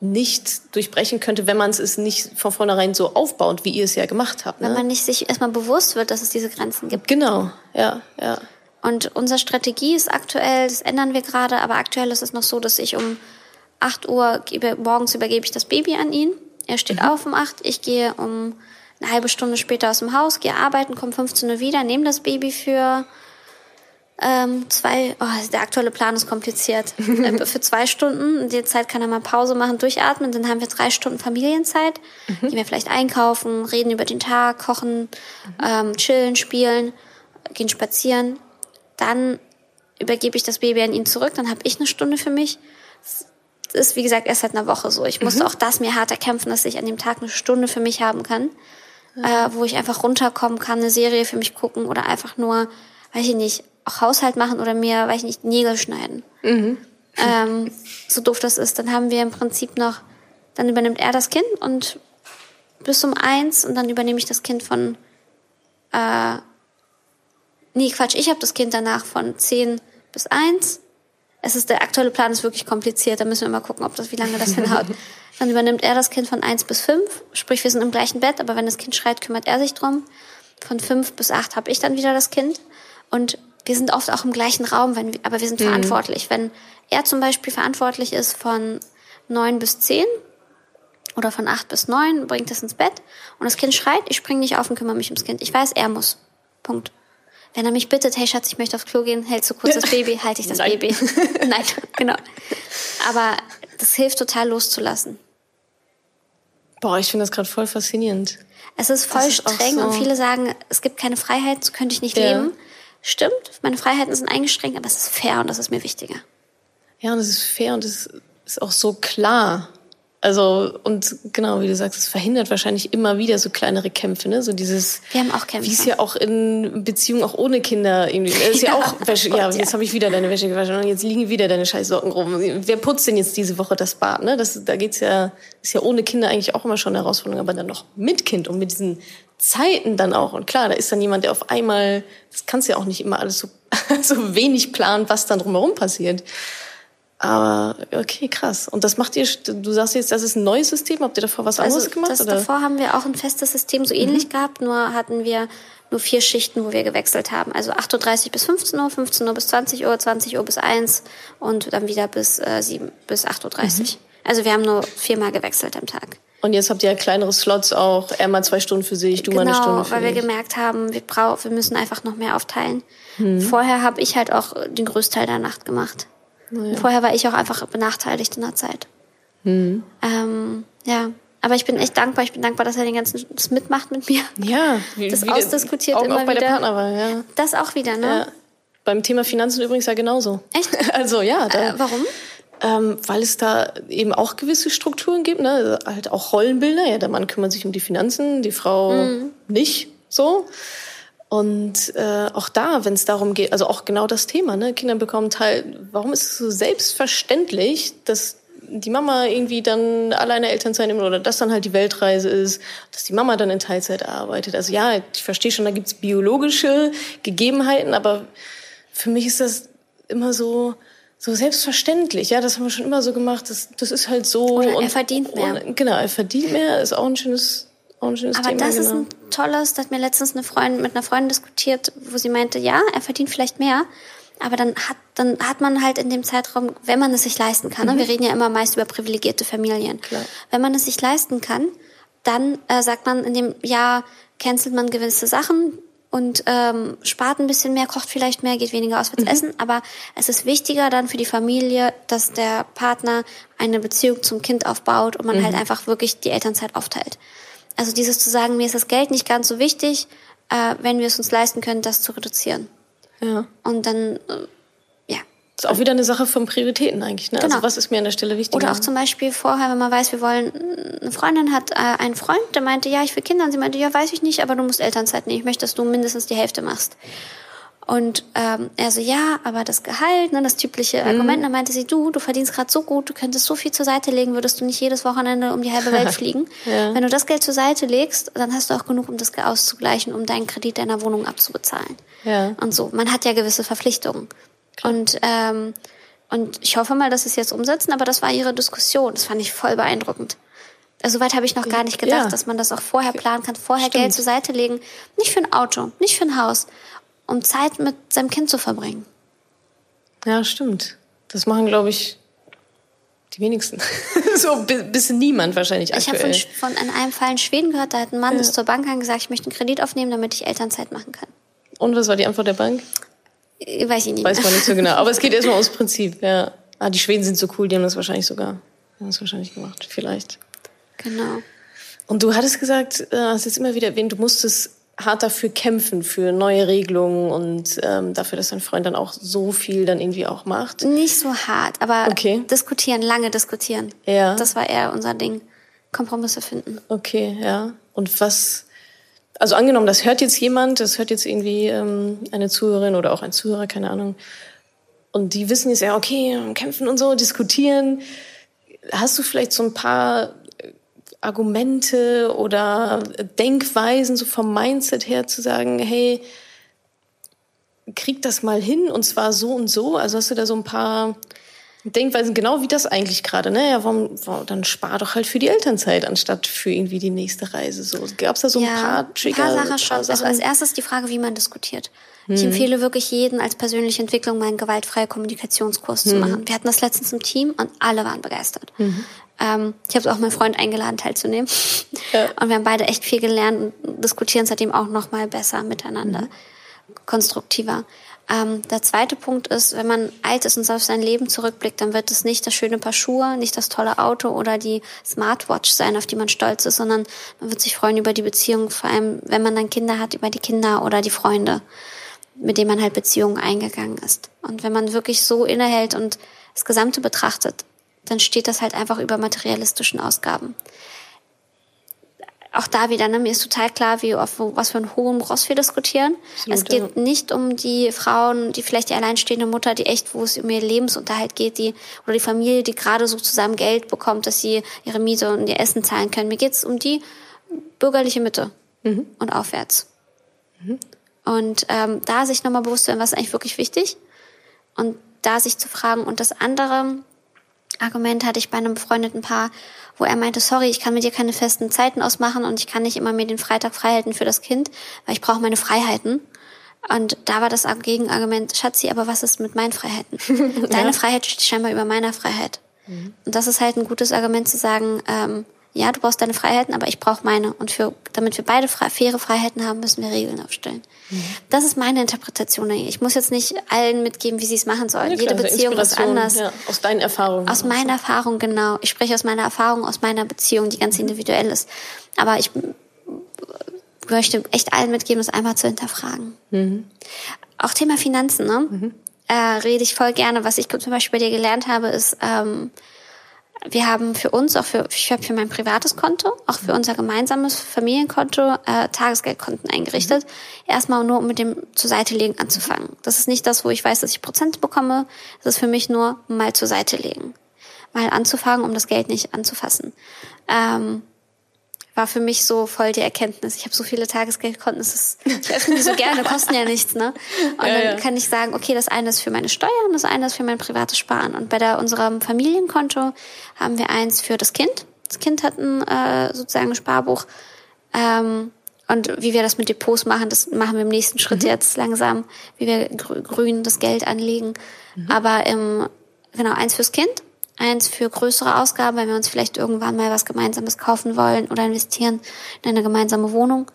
nicht durchbrechen könnte, wenn man es nicht von vornherein so aufbaut, wie ihr es ja gemacht habt. Ne? Wenn man nicht sich erstmal bewusst wird, dass es diese Grenzen gibt. Genau, ja, ja. Und unsere Strategie ist aktuell, das ändern wir gerade, aber aktuell ist es noch so, dass ich um 8 Uhr morgens übergebe ich das Baby an ihn. Er steht mhm. auf um 8. Ich gehe um eine halbe Stunde später aus dem Haus, gehe arbeiten, komme 15 Uhr wieder, nehme das Baby für ähm, zwei, oh, der aktuelle Plan ist kompliziert. äh, für zwei Stunden. In der Zeit kann er mal Pause machen, durchatmen. Dann haben wir drei Stunden Familienzeit. Mhm. Gehen wir vielleicht einkaufen, reden über den Tag, kochen, mhm. ähm, chillen, spielen, gehen spazieren. Dann übergebe ich das Baby an ihn zurück. Dann habe ich eine Stunde für mich ist, wie gesagt, erst seit einer Woche so. Ich musste mhm. auch das mir hart erkämpfen, dass ich an dem Tag eine Stunde für mich haben kann, ja. äh, wo ich einfach runterkommen kann, eine Serie für mich gucken oder einfach nur, weiß ich nicht, auch Haushalt machen oder mir, weiß ich nicht, Nägel schneiden. Mhm. Ähm, so doof das ist. Dann haben wir im Prinzip noch, dann übernimmt er das Kind und bis um eins und dann übernehme ich das Kind von, äh, nee, Quatsch, ich habe das Kind danach von zehn bis eins es ist der aktuelle Plan ist wirklich kompliziert. Da müssen wir mal gucken, ob das, wie lange das hinhaut. Dann übernimmt er das Kind von eins bis fünf. Sprich, wir sind im gleichen Bett, aber wenn das Kind schreit, kümmert er sich drum. Von fünf bis acht habe ich dann wieder das Kind. Und wir sind oft auch im gleichen Raum, wenn wir, aber wir sind mhm. verantwortlich. Wenn er zum Beispiel verantwortlich ist von neun bis zehn oder von acht bis neun, bringt es ins Bett und das Kind schreit, ich springe nicht auf und kümmere mich ums Kind. Ich weiß, er muss. Punkt. Wenn er mich bittet, hey Schatz, ich möchte aufs Klo gehen, hältst du kurz das Baby, halte ich das Nein. Baby. Nein, genau. Aber das hilft total loszulassen. Boah, ich finde das gerade voll faszinierend. Es ist voll ist streng so und viele sagen, es gibt keine Freiheit, so könnte ich nicht ja. leben. Stimmt, meine Freiheiten sind eingeschränkt, aber es ist fair und das ist mir wichtiger. Ja, und es ist fair und es ist auch so klar. Also, und genau, wie du sagst, es verhindert wahrscheinlich immer wieder so kleinere Kämpfe, ne? So dieses. Wir haben auch Kämpfe. Wie es ja auch in Beziehungen auch ohne Kinder irgendwie. ist ja, ja auch Wäsche. Ja, jetzt ja. habe ich wieder deine Wäsche gewaschen und jetzt liegen wieder deine scheiß Socken rum. Wer putzt denn jetzt diese Woche das Bad, ne? Das, da geht's ja, ist ja ohne Kinder eigentlich auch immer schon eine Herausforderung, aber dann noch mit Kind und mit diesen Zeiten dann auch. Und klar, da ist dann jemand, der auf einmal, das kannst du ja auch nicht immer alles so, so wenig planen, was dann drumherum passiert. Aber okay, krass. Und das macht ihr, du sagst jetzt, das ist ein neues System. Habt ihr davor was anderes also, gemacht? Das, oder? Davor haben wir auch ein festes System so ähnlich mhm. gehabt, nur hatten wir nur vier Schichten, wo wir gewechselt haben. Also 8.30 Uhr bis 15 Uhr, 15 Uhr bis 20 Uhr, 20 Uhr bis 1 und dann wieder bis äh, 7 bis 8.30 Uhr. Mhm. Also wir haben nur viermal gewechselt am Tag. Und jetzt habt ihr ja kleinere Slots auch, er mal zwei Stunden für sich, du genau, mal eine Stunde für weil dich. wir gemerkt haben, wir, brauch, wir müssen einfach noch mehr aufteilen. Mhm. Vorher habe ich halt auch den Großteil der Nacht gemacht. Naja. Vorher war ich auch einfach benachteiligt in der Zeit. Mhm. Ähm, ja, aber ich bin echt dankbar. Ich bin dankbar, dass er den ganzen das mitmacht mit mir. Ja, wie, das wie ausdiskutiert auch, immer auch bei wieder. der Partnerwahl, ja. Das auch wieder, ne? Ja. Beim Thema Finanzen übrigens ja genauso. Echt? Also ja. Da, äh, warum? Ähm, weil es da eben auch gewisse Strukturen gibt, ne? Also halt auch Rollenbilder. Ja, der Mann kümmert sich um die Finanzen, die Frau mhm. nicht so. Und äh, auch da, wenn es darum geht, also auch genau das Thema, ne? Kinder bekommen Teil. Warum ist es so selbstverständlich, dass die Mama irgendwie dann alleine Elternzeit nimmt oder dass dann halt die Weltreise ist, dass die Mama dann in Teilzeit arbeitet. Also ja, ich verstehe schon, da gibt's biologische Gegebenheiten, aber für mich ist das immer so so selbstverständlich. Ja, das haben wir schon immer so gemacht. Das, das ist halt so. Oder er verdient mehr. Und, genau, er verdient mehr, ist auch ein schönes aber Thema, das genau. ist ein tolles, da hat mir letztens eine Freundin mit einer Freundin diskutiert, wo sie meinte, ja, er verdient vielleicht mehr, aber dann hat, dann hat man halt in dem Zeitraum, wenn man es sich leisten kann, ne, mhm. wir reden ja immer meist über privilegierte Familien, Klar. wenn man es sich leisten kann, dann äh, sagt man in dem Jahr, cancelt man gewisse Sachen und ähm, spart ein bisschen mehr, kocht vielleicht mehr, geht weniger auswärts mhm. essen, aber es ist wichtiger dann für die Familie, dass der Partner eine Beziehung zum Kind aufbaut und man mhm. halt einfach wirklich die Elternzeit aufteilt. Also dieses zu sagen, mir ist das Geld nicht ganz so wichtig, äh, wenn wir es uns leisten können, das zu reduzieren. Ja. Und dann, äh, ja. Das ist auch wieder eine Sache von Prioritäten eigentlich. Ne? Also genau. Also was ist mir an der Stelle wichtig? Oder auch zum Beispiel vorher, wenn man weiß, wir wollen, eine Freundin hat äh, einen Freund, der meinte, ja, ich will Kinder. Und sie meinte, ja, weiß ich nicht, aber du musst Elternzeit nehmen. Ich möchte, dass du mindestens die Hälfte machst. Und ähm, er so, ja, aber das Gehalt, ne, das typische mhm. Argument, dann meinte sie, du, du verdienst gerade so gut, du könntest so viel zur Seite legen, würdest du nicht jedes Wochenende um die halbe Welt fliegen. ja. Wenn du das Geld zur Seite legst, dann hast du auch genug, um das auszugleichen, um deinen Kredit deiner Wohnung abzubezahlen. Ja. Und so. Man hat ja gewisse Verpflichtungen. Klar. Und ähm, und ich hoffe mal, dass sie es jetzt umsetzen, aber das war ihre Diskussion. Das fand ich voll beeindruckend. Also weit habe ich noch gar nicht gedacht, ja. dass man das auch vorher planen kann, vorher Stimmt. Geld zur Seite legen. Nicht für ein Auto, nicht für ein Haus, um Zeit mit seinem Kind zu verbringen. Ja, stimmt. Das machen, glaube ich, die wenigsten. so bis niemand wahrscheinlich aktuell. Ich habe von, von einem Fall in Schweden gehört, da hat ein Mann ja. zur Bank gesagt, ich möchte einen Kredit aufnehmen, damit ich Elternzeit machen kann. Und was war die Antwort der Bank? Weiß ich nicht. Weiß man nicht so genau. Aber es geht erstmal ums Prinzip, ja. Ah, die Schweden sind so cool, die haben das wahrscheinlich sogar, die haben das wahrscheinlich gemacht, vielleicht. Genau. Und du hattest gesagt, äh, hast jetzt immer wieder erwähnt, du musstest hart dafür kämpfen, für neue Regelungen und ähm, dafür, dass dein Freund dann auch so viel dann irgendwie auch macht? Nicht so hart, aber okay. diskutieren, lange diskutieren. Ja. Das war eher unser Ding. Kompromisse finden. Okay, ja. Und was, also angenommen, das hört jetzt jemand, das hört jetzt irgendwie ähm, eine Zuhörerin oder auch ein Zuhörer, keine Ahnung. Und die wissen jetzt ja, okay, kämpfen und so, diskutieren. Hast du vielleicht so ein paar Argumente oder Denkweisen so vom Mindset her zu sagen, hey, krieg das mal hin und zwar so und so. Also hast du da so ein paar Denkweisen, genau wie das eigentlich gerade, ne? Ja, warum, warum, dann spar doch halt für die Elternzeit anstatt für irgendwie die nächste Reise. So gab es da so ein ja, paar Trigger? Ein paar Sachen schon. Also als erstes die Frage, wie man diskutiert. Ich hm. empfehle wirklich jeden als persönliche Entwicklung meinen gewaltfreie Kommunikationskurs hm. zu machen. Wir hatten das letztens im Team und alle waren begeistert. Mhm. Ähm, ich habe auch meinen Freund eingeladen, teilzunehmen. Ja. Und wir haben beide echt viel gelernt und diskutieren seitdem auch noch mal besser miteinander, mhm. konstruktiver. Ähm, der zweite Punkt ist, wenn man alt ist und auf sein Leben zurückblickt, dann wird es nicht das schöne Paar Schuhe, nicht das tolle Auto oder die Smartwatch sein, auf die man stolz ist, sondern man wird sich freuen über die Beziehung, vor allem wenn man dann Kinder hat, über die Kinder oder die Freunde, mit denen man halt Beziehungen eingegangen ist. Und wenn man wirklich so innehält und das Gesamte betrachtet, dann steht das halt einfach über materialistischen Ausgaben auch da wieder, ne, mir ist total klar, wie auf was für einen hohen Ross wir diskutieren. Absolut, es geht ja. nicht um die Frauen, die vielleicht die alleinstehende Mutter, die echt, wo es um ihr Lebensunterhalt geht, die oder die Familie, die gerade so zusammen Geld bekommt, dass sie ihre Miete und ihr Essen zahlen können. Mir geht es um die bürgerliche Mitte mhm. und aufwärts. Mhm. Und ähm, da sich nochmal bewusst werden, was ist eigentlich wirklich wichtig und da sich zu fragen. Und das andere Argument hatte ich bei einem befreundeten Paar, wo er meinte, sorry, ich kann mit dir keine festen Zeiten ausmachen und ich kann nicht immer mir den Freitag freihalten für das Kind, weil ich brauche meine Freiheiten. Und da war das Gegenargument, Schatzi, aber was ist mit meinen Freiheiten? Deine ja. Freiheit steht scheinbar über meiner Freiheit. Mhm. Und das ist halt ein gutes Argument zu sagen, ähm, ja, du brauchst deine Freiheiten, aber ich brauche meine. Und für, damit wir beide frei, faire Freiheiten haben, müssen wir Regeln aufstellen. Mhm. Das ist meine Interpretation. Ich muss jetzt nicht allen mitgeben, wie sie es machen sollen. Ja, Jede Beziehung ist anders. Ja, aus deinen Erfahrungen. Aus meiner Erfahrung, genau. Ich spreche aus meiner Erfahrung, aus meiner Beziehung, die ganz mhm. individuell ist. Aber ich möchte echt allen mitgeben, das einmal zu hinterfragen. Mhm. Auch Thema Finanzen, ne? Mhm. Äh, rede ich voll gerne. Was ich zum Beispiel bei dir gelernt habe, ist, ähm, wir haben für uns, auch für, ich habe für mein privates Konto, auch für unser gemeinsames Familienkonto äh, Tagesgeldkonten eingerichtet. Erstmal nur, um mit dem zur Seite legen anzufangen. Das ist nicht das, wo ich weiß, dass ich Prozent bekomme. Das ist für mich nur mal zur Seite legen. Mal anzufangen, um das Geld nicht anzufassen. Ähm, war für mich so voll die Erkenntnis. Ich habe so viele Tagesgeldkonten, das ist, ich öffne die so gerne, kosten ja nichts, ne? Und ja, dann ja. kann ich sagen, okay, das eine ist für meine Steuern, das eine ist für mein privates Sparen. Und bei der, unserem Familienkonto haben wir eins für das Kind. Das Kind hat ein äh, sozusagen ein Sparbuch. Ähm, und wie wir das mit Depots machen, das machen wir im nächsten Schritt mhm. jetzt langsam, wie wir grün das Geld anlegen. Mhm. Aber im, genau, eins fürs Kind eins für größere Ausgaben, wenn wir uns vielleicht irgendwann mal was Gemeinsames kaufen wollen oder investieren in eine gemeinsame Wohnung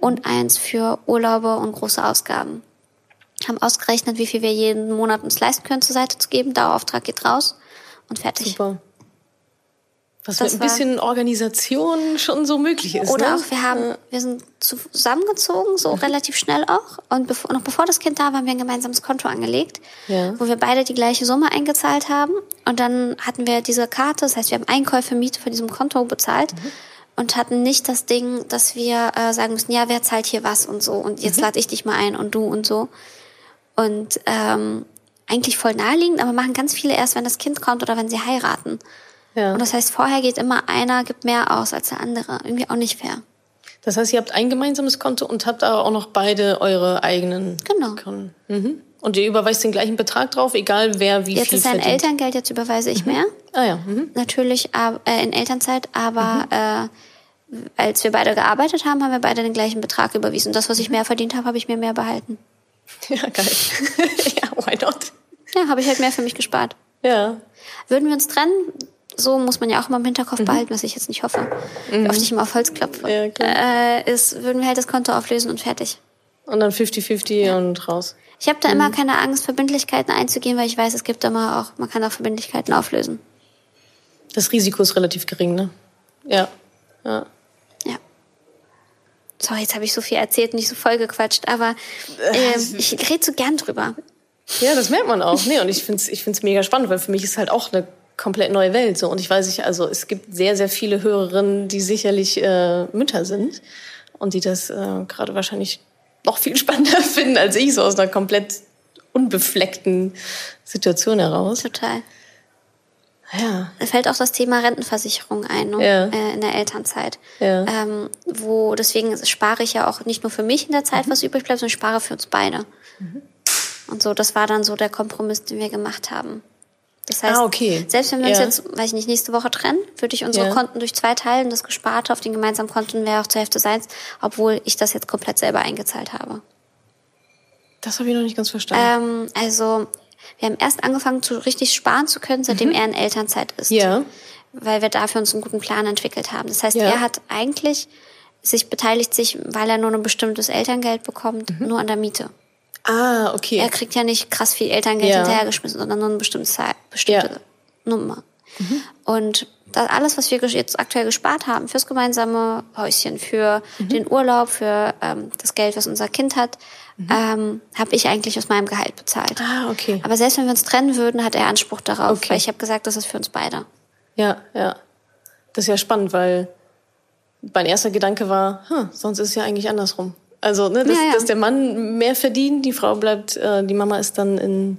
und eins für Urlaube und große Ausgaben. Haben ausgerechnet, wie viel wir jeden Monat uns leisten können, zur Seite zu geben. Dauerauftrag geht raus und fertig. Super. Was das mit ein bisschen Organisation schon so möglich ist. Oder ne? auch, wir haben, wir sind zusammengezogen, so mhm. relativ schnell auch. Und bevor, noch bevor das Kind da war, haben wir ein gemeinsames Konto angelegt, ja. wo wir beide die gleiche Summe eingezahlt haben. Und dann hatten wir diese Karte, das heißt, wir haben Einkäufe, Miete von diesem Konto bezahlt. Mhm. Und hatten nicht das Ding, dass wir äh, sagen müssen, ja, wer zahlt hier was und so. Und jetzt mhm. lade ich dich mal ein und du und so. Und ähm, eigentlich voll naheliegend, aber machen ganz viele erst, wenn das Kind kommt oder wenn sie heiraten. Ja. Und das heißt, vorher geht immer einer, gibt mehr aus als der andere. Irgendwie auch nicht fair. Das heißt, ihr habt ein gemeinsames Konto und habt aber auch noch beide eure eigenen. Genau. Konten. Mhm. Und ihr überweist den gleichen Betrag drauf, egal wer wie jetzt viel Jetzt ist ein Elterngeld, jetzt überweise ich mhm. mehr. Ah ja. Mhm. Natürlich äh, in Elternzeit, aber mhm. äh, als wir beide gearbeitet haben, haben wir beide den gleichen Betrag überwiesen. Das, was ich mehr verdient habe, habe ich mir mehr behalten. Ja, geil. ja, why not? Ja, habe ich halt mehr für mich gespart. Ja. Würden wir uns trennen, so muss man ja auch immer im Hinterkopf mhm. behalten, was ich jetzt nicht hoffe, mhm. wie oft ich immer auf Holz klopfe, ja, äh, ist, würden wir halt das Konto auflösen und fertig. Und dann 50-50 ja. und raus. Ich habe da mhm. immer keine Angst, Verbindlichkeiten einzugehen, weil ich weiß, es gibt immer auch, man kann auch Verbindlichkeiten auflösen. Das Risiko ist relativ gering, ne? Ja. Ja. Ja. So, jetzt habe ich so viel erzählt, nicht so voll gequatscht, aber äh, ich rede so gern drüber. Ja, das merkt man auch. Nee, und ich finde es ich find's mega spannend, weil für mich ist halt auch eine komplett neue Welt. So. Und ich weiß nicht, also es gibt sehr, sehr viele Hörerinnen, die sicherlich äh, Mütter sind und die das äh, gerade wahrscheinlich noch viel spannender finden als ich, so aus einer komplett unbefleckten Situation heraus. Total. Ja. Da fällt auch das Thema Rentenversicherung ein, ne? ja. äh, in der Elternzeit. Ja. Ähm, wo deswegen spare ich ja auch nicht nur für mich in der Zeit, mhm. was übrig bleibt, sondern spare für uns beide. Mhm. Und so, das war dann so der Kompromiss, den wir gemacht haben. Das heißt, ah, okay. selbst wenn wir uns jetzt, weiß ich nicht, nächste Woche trennen, würde ich unsere ja. Konten durch zwei teilen. Das Gesparte auf den gemeinsamen Konten wäre auch zur Hälfte seins, obwohl ich das jetzt komplett selber eingezahlt habe. Das habe ich noch nicht ganz verstanden. Ähm, also, wir haben erst angefangen, zu richtig sparen zu können, seitdem mhm. er in Elternzeit ist. Ja. Weil wir dafür uns einen guten Plan entwickelt haben. Das heißt, ja. er hat eigentlich sich beteiligt sich, weil er nur ein bestimmtes Elterngeld bekommt, mhm. nur an der Miete. Ah, okay. Er kriegt ja nicht krass viel Elterngeld ja. hinterhergeschmissen, sondern nur eine bestimmte, Zahl, bestimmte ja. Nummer. Mhm. Und das alles, was wir jetzt aktuell gespart haben, fürs gemeinsame Häuschen, für mhm. den Urlaub, für ähm, das Geld, was unser Kind hat, mhm. ähm, habe ich eigentlich aus meinem Gehalt bezahlt. Ah, okay. Aber selbst wenn wir uns trennen würden, hat er Anspruch darauf, okay. weil ich habe gesagt, das ist für uns beide. Ja, ja. Das ist ja spannend, weil mein erster Gedanke war, hm, sonst ist es ja eigentlich andersrum. Also, ne, dass, ja, ja. dass der Mann mehr verdient, die Frau bleibt, äh, die Mama ist dann in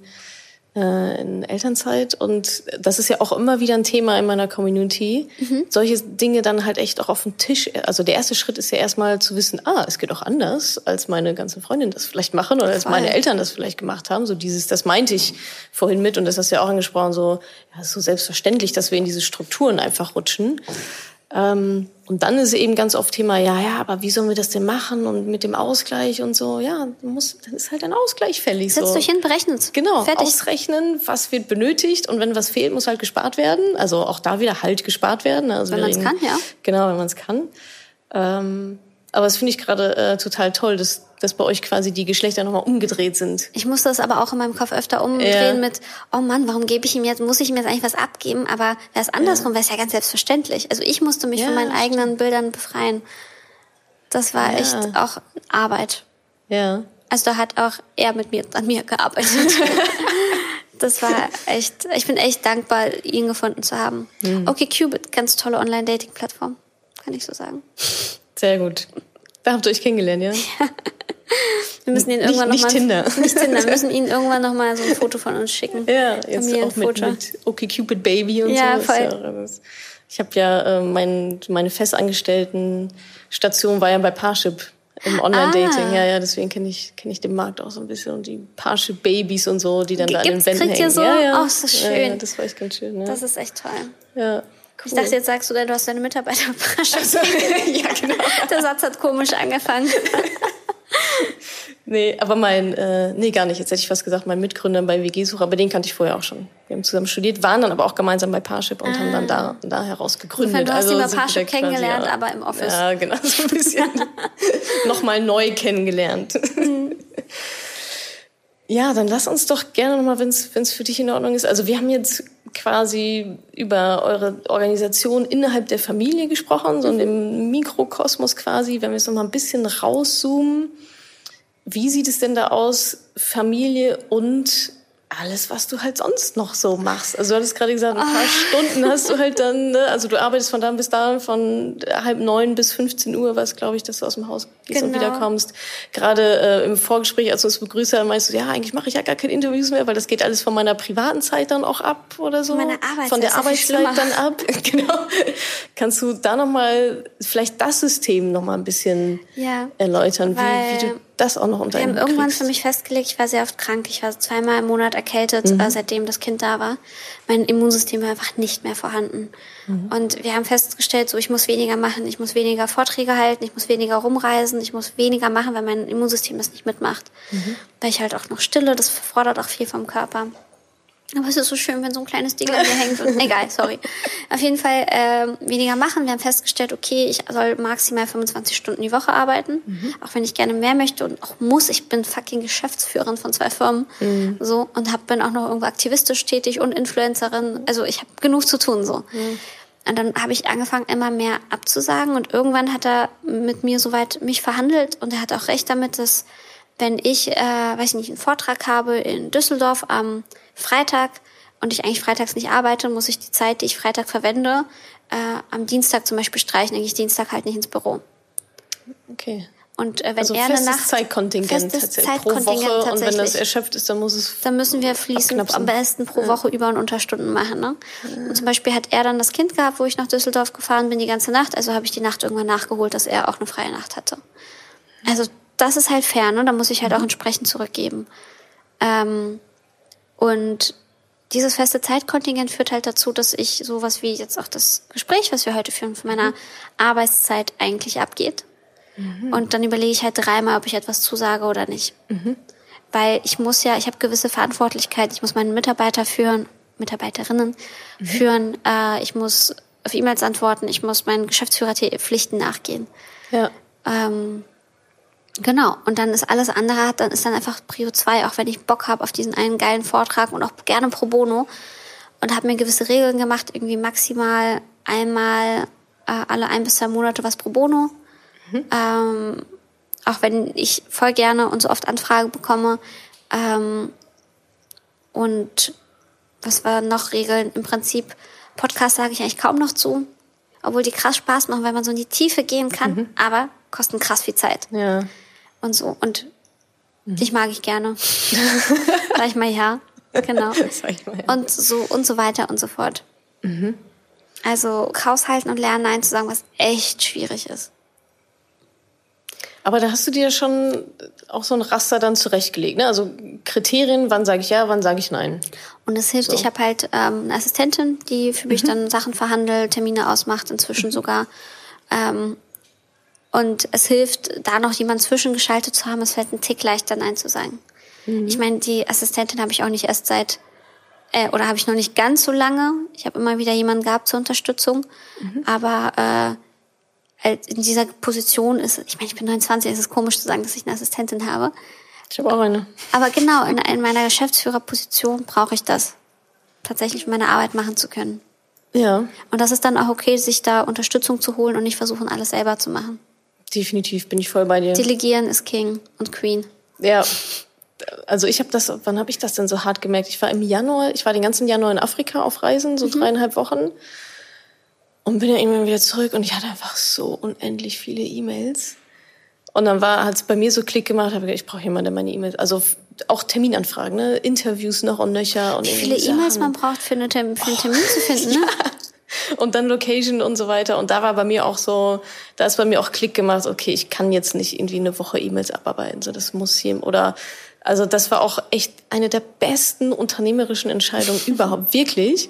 äh, in Elternzeit und das ist ja auch immer wieder ein Thema in meiner Community, mhm. solche Dinge dann halt echt auch auf den Tisch. Also der erste Schritt ist ja erstmal zu wissen, ah, es geht auch anders, als meine ganzen Freundinnen das vielleicht machen oder als meine Eltern das vielleicht gemacht haben. So dieses, das meinte ich vorhin mit und das hast du ja auch angesprochen, so, ja, ist so selbstverständlich, dass wir in diese Strukturen einfach rutschen. Ähm, und dann ist eben ganz oft Thema, ja, ja, aber wie sollen wir das denn machen und mit dem Ausgleich und so. Ja, muss, dann ist halt ein Ausgleich fällig. Setzt so. euch hin, berechnet Genau, Fertig. ausrechnen, was wird benötigt und wenn was fehlt, muss halt gespart werden. Also auch da wieder halt gespart werden. Also wenn man es kann, ja. Genau, wenn man es kann. Ähm, aber das finde ich gerade äh, total toll, dass, dass bei euch quasi die Geschlechter nochmal umgedreht sind. Ich muss das aber auch in meinem Kopf öfter umdrehen ja. mit, oh Mann, warum gebe ich ihm jetzt, muss ich ihm jetzt eigentlich was abgeben? Aber wäre es andersrum, ja. wäre es ja ganz selbstverständlich. Also ich musste mich ja, von meinen eigenen Bildern befreien. Das war echt auch Arbeit. Ja. Also da hat auch er mit mir, an mir gearbeitet. das war echt, ich bin echt dankbar, ihn gefunden zu haben. Mhm. Okay, Cubit, ganz tolle Online-Dating-Plattform, kann ich so sagen. Sehr gut. Da habt ihr euch kennengelernt, ja? ja. Wir müssen ihn irgendwann nicht, noch nicht mal, Tinder. Nicht Tinder. Wir müssen ihn irgendwann noch mal so ein Foto von uns schicken. Ja, jetzt auch mit, mit Okay Cupid Baby und ja, so. Voll. Ja, ich habe ja äh, mein, meine festangestellten Station war ja bei Parship im Online-Dating. Ah. Ja, ja, deswegen kenne ich, kenn ich den Markt auch so ein bisschen und die Parship Babys und so, die dann G da an den Wänden hängen. So? Ja, ja. Oh, ist das schön. Ja, das war echt ganz schön. Ja. Das ist echt toll. Ja. Cool. Ich dachte, jetzt sagst du, du hast deine Mitarbeiter also, Ja, genau. Der Satz hat komisch angefangen. nee, aber mein, äh, nee, gar nicht. Jetzt hätte ich fast gesagt, mein Mitgründer bei WG-Suche, aber den kannte ich vorher auch schon. Wir haben zusammen studiert, waren dann aber auch gemeinsam bei Parship und ah. haben dann da, da heraus gegründet. Du hast also, ihn bei Parship kennengelernt, quasi, aber im Office. Ja, genau, so ein bisschen nochmal neu kennengelernt. Mhm. Ja, dann lass uns doch gerne nochmal, wenn es für dich in Ordnung ist. Also wir haben jetzt quasi über eure Organisation innerhalb der Familie gesprochen, so in dem Mikrokosmos quasi. Wenn wir jetzt nochmal ein bisschen rauszoomen, wie sieht es denn da aus, Familie und alles, was du halt sonst noch so machst. Also du hattest gerade gesagt, ein paar oh. Stunden hast du halt dann, ne? also du arbeitest von da bis da, von halb neun bis 15 Uhr, was glaube ich, dass du aus dem Haus gehst genau. und wiederkommst. Gerade äh, im Vorgespräch, als du uns begrüßt hast, meinst du, ja, eigentlich mache ich ja gar keine Interviews mehr, weil das geht alles von meiner privaten Zeit dann auch ab oder so. Meine Arbeitszeit von der Arbeitszeit dann ab. genau. Kannst du da nochmal vielleicht das System nochmal ein bisschen ja, erläutern, wie, wie du das auch noch unter Wir haben irgendwann kriegst. für mich festgelegt, ich war sehr oft krank. Ich war zweimal im Monat erkältet, mhm. äh, seitdem das Kind da war. Mein Immunsystem war einfach nicht mehr vorhanden. Mhm. Und wir haben festgestellt, so ich muss weniger machen, ich muss weniger Vorträge halten, ich muss weniger rumreisen, ich muss weniger machen, weil mein Immunsystem das nicht mitmacht. Mhm. Weil ich halt auch noch stille, das fordert auch viel vom Körper. Aber es ist so schön, wenn so ein kleines Ding an mir hängt. Und, egal, sorry. Auf jeden Fall äh, weniger machen. Wir haben festgestellt, okay, ich soll maximal 25 Stunden die Woche arbeiten. Mhm. Auch wenn ich gerne mehr möchte und auch muss. Ich bin fucking Geschäftsführerin von zwei Firmen. Mhm. So, und hab, bin auch noch irgendwo aktivistisch tätig und Influencerin. Also ich habe genug zu tun. so. Mhm. Und dann habe ich angefangen, immer mehr abzusagen. Und irgendwann hat er mit mir soweit mich verhandelt. Und er hat auch recht damit, dass wenn ich, äh, weiß ich nicht, einen Vortrag habe in Düsseldorf am Freitag und ich eigentlich freitags nicht arbeite, muss ich die Zeit, die ich Freitag verwende, äh, am Dienstag zum Beispiel streichen, dann gehe ich Dienstag halt nicht ins Büro. Okay. Und äh, wenn also er festes eine Nacht Zeitkontingent, festes Zeitkontingent pro Woche und wenn das erschöpft ist, dann muss es dann müssen wir fließend am besten pro Woche ja. Über- und Unterstunden machen. Ne? Ja. Und zum Beispiel hat er dann das Kind gehabt, wo ich nach Düsseldorf gefahren bin die ganze Nacht, also habe ich die Nacht irgendwann nachgeholt, dass er auch eine freie Nacht hatte. Also das ist halt fair, ne? Da muss ich halt mhm. auch entsprechend zurückgeben. Ähm, und dieses feste Zeitkontingent führt halt dazu, dass ich sowas wie jetzt auch das Gespräch, was wir heute führen, von meiner mhm. Arbeitszeit eigentlich abgeht. Mhm. Und dann überlege ich halt dreimal, ob ich etwas zusage oder nicht. Mhm. Weil ich muss ja, ich habe gewisse Verantwortlichkeit, ich muss meine Mitarbeiter führen, Mitarbeiterinnen mhm. führen, äh, ich muss auf E-Mails antworten, ich muss meinen Geschäftsführerpflichten nachgehen. Ja. Ähm, Genau, und dann ist alles andere, dann ist dann einfach Prio 2, auch wenn ich Bock habe auf diesen einen geilen Vortrag und auch gerne pro bono. Und habe mir gewisse Regeln gemacht, irgendwie maximal einmal äh, alle ein bis zwei Monate was pro bono. Mhm. Ähm, auch wenn ich voll gerne und so oft Anfragen bekomme. Ähm, und was war noch Regeln? Im Prinzip, Podcast sage ich eigentlich kaum noch zu, obwohl die krass Spaß machen, weil man so in die Tiefe gehen kann, mhm. aber kosten krass viel Zeit. Ja und so. Und mhm. dich mag ich gerne. Sag ich mal ja. Genau. Mal, ja. Und so und so weiter und so fort. Mhm. Also Haushalten und Lernen Nein zu sagen, was echt schwierig ist. Aber da hast du dir schon auch so ein Raster dann zurechtgelegt, ne? Also Kriterien, wann sage ich ja, wann sage ich nein. Und es hilft, so. ich habe halt ähm, eine Assistentin, die für mich mhm. dann Sachen verhandelt, Termine ausmacht, inzwischen mhm. sogar. Ähm, und es hilft, da noch jemand zwischengeschaltet zu haben. Es fällt ein Tick leichter, Nein zu sagen. Mhm. Ich meine, die Assistentin habe ich auch nicht erst seit, äh, oder habe ich noch nicht ganz so lange. Ich habe immer wieder jemanden gehabt zur Unterstützung. Mhm. Aber äh, in dieser Position ist, ich meine, ich bin 29, es ist komisch zu sagen, dass ich eine Assistentin habe. Ich habe auch eine. Aber genau, in, in meiner Geschäftsführerposition brauche ich das, tatsächlich meine Arbeit machen zu können. Ja. Und das ist dann auch okay, sich da Unterstützung zu holen und nicht versuchen, alles selber zu machen. Definitiv bin ich voll bei dir. Delegieren ist King und Queen. Ja. Also ich habe das, wann habe ich das denn so hart gemerkt? Ich war im Januar, ich war den ganzen Januar in Afrika auf Reisen, so mhm. dreieinhalb Wochen. Und bin ja irgendwann wieder zurück und ich hatte einfach so unendlich viele E-Mails. Und dann war, hat es bei mir so Klick gemacht, habe ich, ich brauche jemanden, der meine E-Mails, also auch Terminanfragen, ne? Interviews noch und nöcher und Wie viele E-Mails man braucht für, eine für einen Termin oh, zu finden, ne? Ja und dann Location und so weiter. Und da war bei mir auch so, da ist bei mir auch Klick gemacht, okay, ich kann jetzt nicht irgendwie eine Woche E-Mails abarbeiten, so das muss hier oder also das war auch echt eine der besten unternehmerischen Entscheidungen überhaupt, wirklich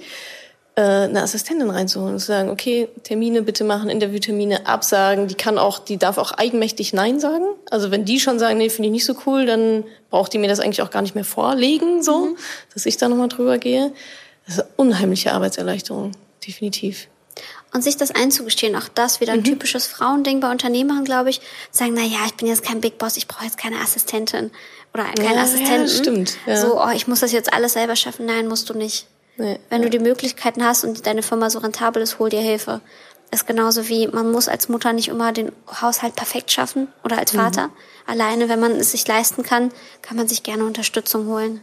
äh, eine Assistentin reinzuholen und zu sagen, okay, Termine bitte machen, Interviewtermine absagen. Die kann auch, die darf auch eigenmächtig Nein sagen. Also wenn die schon sagen, nee, finde ich nicht so cool, dann braucht die mir das eigentlich auch gar nicht mehr vorlegen, so, mhm. dass ich da nochmal drüber gehe. Das ist eine unheimliche Arbeitserleichterung definitiv. Und sich das einzugestehen, auch das wieder ein mhm. typisches Frauending bei Unternehmern, glaube ich, sagen, na ja, ich bin jetzt kein Big Boss, ich brauche jetzt keine Assistentin oder keinen ja, Assistenten. Ja, stimmt. Ja. So, oh, ich muss das jetzt alles selber schaffen. Nein, musst du nicht. Nee, Wenn ja. du die Möglichkeiten hast und deine Firma so rentabel ist, hol dir Hilfe. Das ist genauso wie, man muss als Mutter nicht immer den Haushalt perfekt schaffen oder als mhm. Vater. Mhm. Alleine, wenn man es sich leisten kann, kann man sich gerne Unterstützung holen.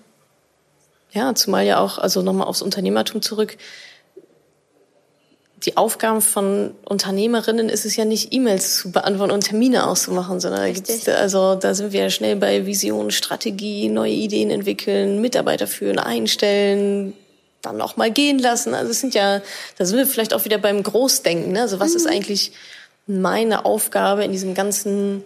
Ja, zumal ja auch, also nochmal aufs Unternehmertum zurück, die Aufgaben von Unternehmerinnen ist es ja nicht, E-Mails zu beantworten und Termine auszumachen, sondern da gibt's, also da sind wir ja schnell bei Vision, Strategie, neue Ideen entwickeln, Mitarbeiter führen, einstellen, dann auch mal gehen lassen. Also es sind ja, da sind wir vielleicht auch wieder beim Großdenken. Ne? Also was mhm. ist eigentlich meine Aufgabe in diesem ganzen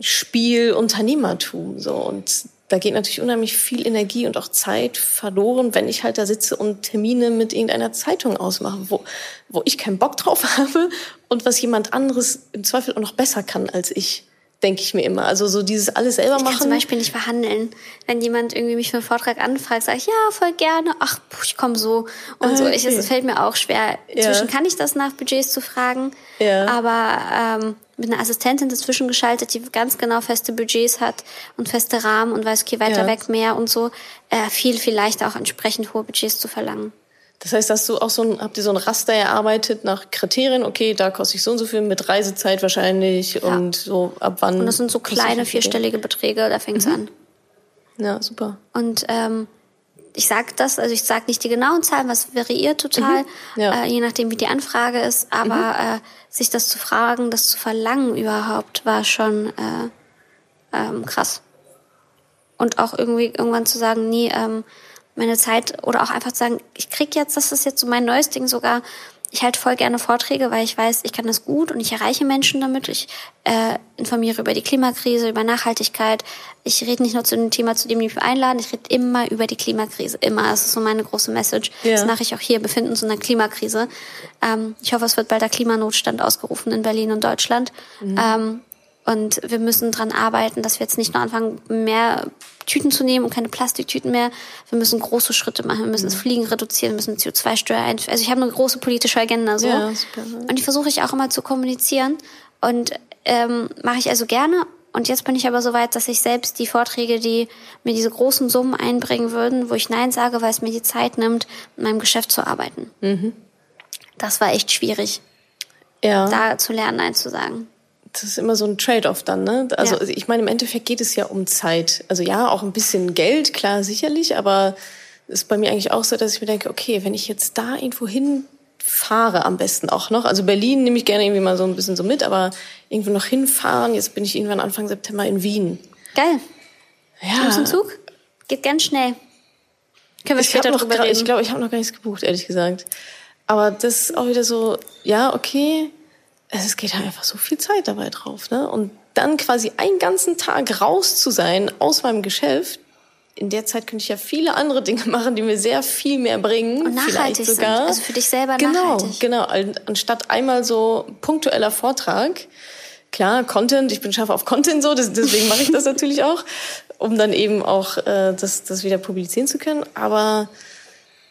Spiel Unternehmertum so und da geht natürlich unheimlich viel Energie und auch Zeit verloren, wenn ich halt da sitze und Termine mit irgendeiner Zeitung ausmache, wo, wo ich keinen Bock drauf habe und was jemand anderes im Zweifel auch noch besser kann als ich denke ich mir immer. Also so dieses alles selber machen. Ich kann zum Beispiel nicht verhandeln. Wenn jemand irgendwie mich für einen Vortrag anfragt, sage ich, ja, voll gerne. Ach, ich komme so und ah, so. Ich, es fällt mir auch schwer. Inzwischen ja. kann ich das nach Budgets zu fragen. Ja. Aber ähm, mit einer Assistentin dazwischen geschaltet, die ganz genau feste Budgets hat und feste Rahmen und weiß, okay, weiter ja. weg mehr und so, äh, viel, viel leichter auch entsprechend hohe Budgets zu verlangen. Das heißt, hast du auch so ein, habt ihr so ein Raster erarbeitet nach Kriterien? Okay, da koste ich so und so viel mit Reisezeit wahrscheinlich ja. und so ab wann? Und das sind so kleine vierstellige Beträge, da fängt's mhm. an. Ja, super. Und ähm, ich sage das, also ich sage nicht die genauen Zahlen, was variiert total, mhm. ja. äh, je nachdem wie die Anfrage ist, aber mhm. äh, sich das zu fragen, das zu verlangen überhaupt, war schon äh, ähm, krass. Und auch irgendwie irgendwann zu sagen, nee, ähm, meine Zeit oder auch einfach zu sagen, ich krieg jetzt, das ist jetzt so mein neues Ding sogar, ich halte voll gerne Vorträge, weil ich weiß, ich kann das gut und ich erreiche Menschen damit. Ich äh, informiere über die Klimakrise, über Nachhaltigkeit. Ich rede nicht nur zu dem Thema, zu dem die mich einladen, ich rede immer über die Klimakrise. Immer. Das ist so meine große Message. Ja. Das mache ich auch hier, befinden uns in einer Klimakrise. Ähm, ich hoffe, es wird bald der Klimanotstand ausgerufen in Berlin und Deutschland. Mhm. Ähm, und wir müssen dran arbeiten, dass wir jetzt nicht nur anfangen, mehr Tüten zu nehmen und keine Plastiktüten mehr. Wir müssen große Schritte machen. Wir müssen das mhm. Fliegen reduzieren, wir müssen CO2-Steuer einführen. Also ich habe eine große politische Agenda so. Ja. Und die versuche ich auch immer zu kommunizieren. Und ähm, mache ich also gerne. Und jetzt bin ich aber so weit, dass ich selbst die Vorträge, die mir diese großen Summen einbringen würden, wo ich Nein sage, weil es mir die Zeit nimmt, in meinem Geschäft zu arbeiten. Mhm. Das war echt schwierig, ja. da zu lernen, Nein zu sagen das ist immer so ein Trade-off dann, ne? Also ja. ich meine, im Endeffekt geht es ja um Zeit. Also ja, auch ein bisschen Geld, klar, sicherlich, aber es ist bei mir eigentlich auch so, dass ich mir denke, okay, wenn ich jetzt da irgendwo hinfahre, am besten auch noch. Also Berlin nehme ich gerne irgendwie mal so ein bisschen so mit, aber irgendwo noch hinfahren. Jetzt bin ich irgendwann Anfang September in Wien. Geil. Ja. Nimmst einen Zug? Geht ganz schnell. Können wir ich später drüber reden. Ich glaube, ich habe noch gar nichts gebucht, ehrlich gesagt. Aber das ist auch wieder so, ja, okay, es geht halt einfach so viel Zeit dabei drauf, ne? Und dann quasi einen ganzen Tag raus zu sein aus meinem Geschäft, in der Zeit könnte ich ja viele andere Dinge machen, die mir sehr viel mehr bringen. Und nachhaltig vielleicht sogar. Sind. Also für dich selber genau, nachhaltig. Genau, anstatt einmal so punktueller Vortrag. Klar, Content, ich bin scharf auf Content so, deswegen mache ich das natürlich auch, um dann eben auch äh, das, das wieder publizieren zu können. Aber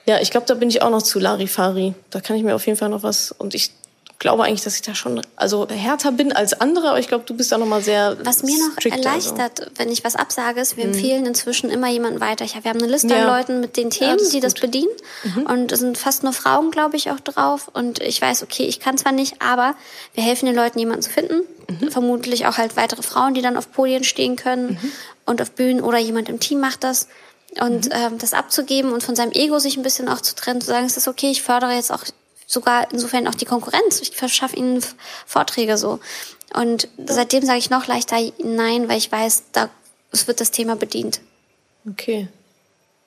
ja, ich glaube, da bin ich auch noch zu Larifari. Da kann ich mir auf jeden Fall noch was. Und ich glaube eigentlich, dass ich da schon also härter bin als andere, aber ich glaube, du bist da noch mal sehr Was mir noch erleichtert, also. wenn ich was absage, ist, wir mhm. empfehlen inzwischen immer jemanden weiter. wir haben eine Liste ja. an Leuten mit den Themen, ja, das die gut. das bedienen mhm. und es sind fast nur Frauen, glaube ich, auch drauf und ich weiß, okay, ich kann zwar nicht, aber wir helfen den Leuten, jemanden zu finden. Mhm. Vermutlich auch halt weitere Frauen, die dann auf Podien stehen können mhm. und auf Bühnen oder jemand im Team macht das und mhm. ähm, das abzugeben und von seinem Ego sich ein bisschen auch zu trennen, zu sagen, es ist okay, ich fördere jetzt auch sogar insofern auch die Konkurrenz. Ich verschaffe ihnen Vorträge so. Und seitdem sage ich noch leichter Nein, weil ich weiß, da es wird das Thema bedient. Okay.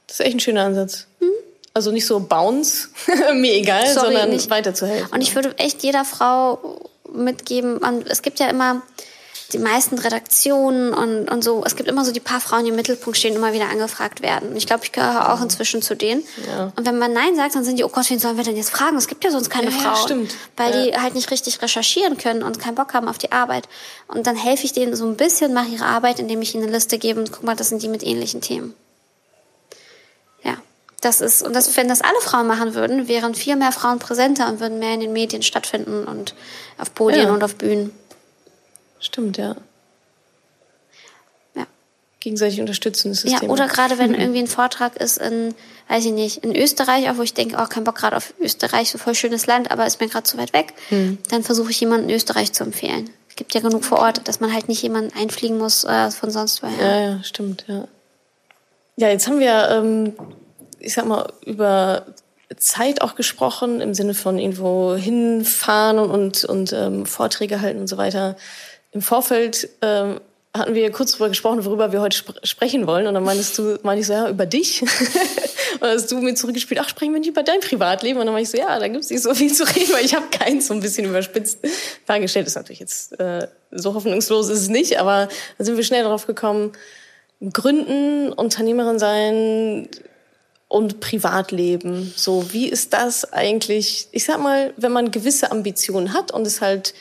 Das ist echt ein schöner Ansatz. Hm? Also nicht so bounce, mir egal, Sorry, sondern nicht. weiterzuhelfen. Und ich würde echt jeder Frau mitgeben, es gibt ja immer die meisten Redaktionen und, und so, es gibt immer so die paar Frauen, die im Mittelpunkt stehen, immer wieder angefragt werden. Ich glaube, ich gehöre auch inzwischen zu denen. Ja. Und wenn man Nein sagt, dann sind die, oh Gott, wen sollen wir denn jetzt fragen? Es gibt ja sonst keine ja, Frauen. Stimmt. Weil ja. die halt nicht richtig recherchieren können und keinen Bock haben auf die Arbeit. Und dann helfe ich denen so ein bisschen, mache ihre Arbeit, indem ich ihnen eine Liste gebe und guck mal, das sind die mit ähnlichen Themen. Ja. Das ist, und das, wenn das alle Frauen machen würden, wären viel mehr Frauen präsenter und würden mehr in den Medien stattfinden und auf Podien und auf Bühnen. Stimmt, ja. Ja. Gegenseitig unterstützen ist das ja. Oder gerade wenn irgendwie ein Vortrag ist in, weiß ich nicht, in Österreich, auch wo ich denke, oh, kein Bock gerade auf Österreich, so voll schönes Land, aber ist mir gerade zu weit weg, hm. dann versuche ich jemanden in Österreich zu empfehlen. Es gibt ja genug vor Ort, dass man halt nicht jemanden einfliegen muss äh, von sonst woher. Ja, ja, stimmt, ja. Ja, jetzt haben wir, ähm, ich sag mal, über Zeit auch gesprochen, im Sinne von irgendwo hinfahren und, und, und ähm, Vorträge halten und so weiter im Vorfeld ähm, hatten wir kurz darüber gesprochen, worüber wir heute sp sprechen wollen. Und dann meinst du, meine ich so, ja, über dich. und dann hast du mir zurückgespielt, ach, sprechen wir nicht über dein Privatleben. Und dann meine ich so, ja, da gibt's nicht so viel zu reden, weil ich habe keins so ein bisschen überspitzt dargestellt. Ist natürlich jetzt äh, so hoffnungslos ist es nicht, aber da sind wir schnell darauf gekommen, Gründen, Unternehmerin sein und Privatleben. So, wie ist das eigentlich? Ich sag mal, wenn man gewisse Ambitionen hat und es halt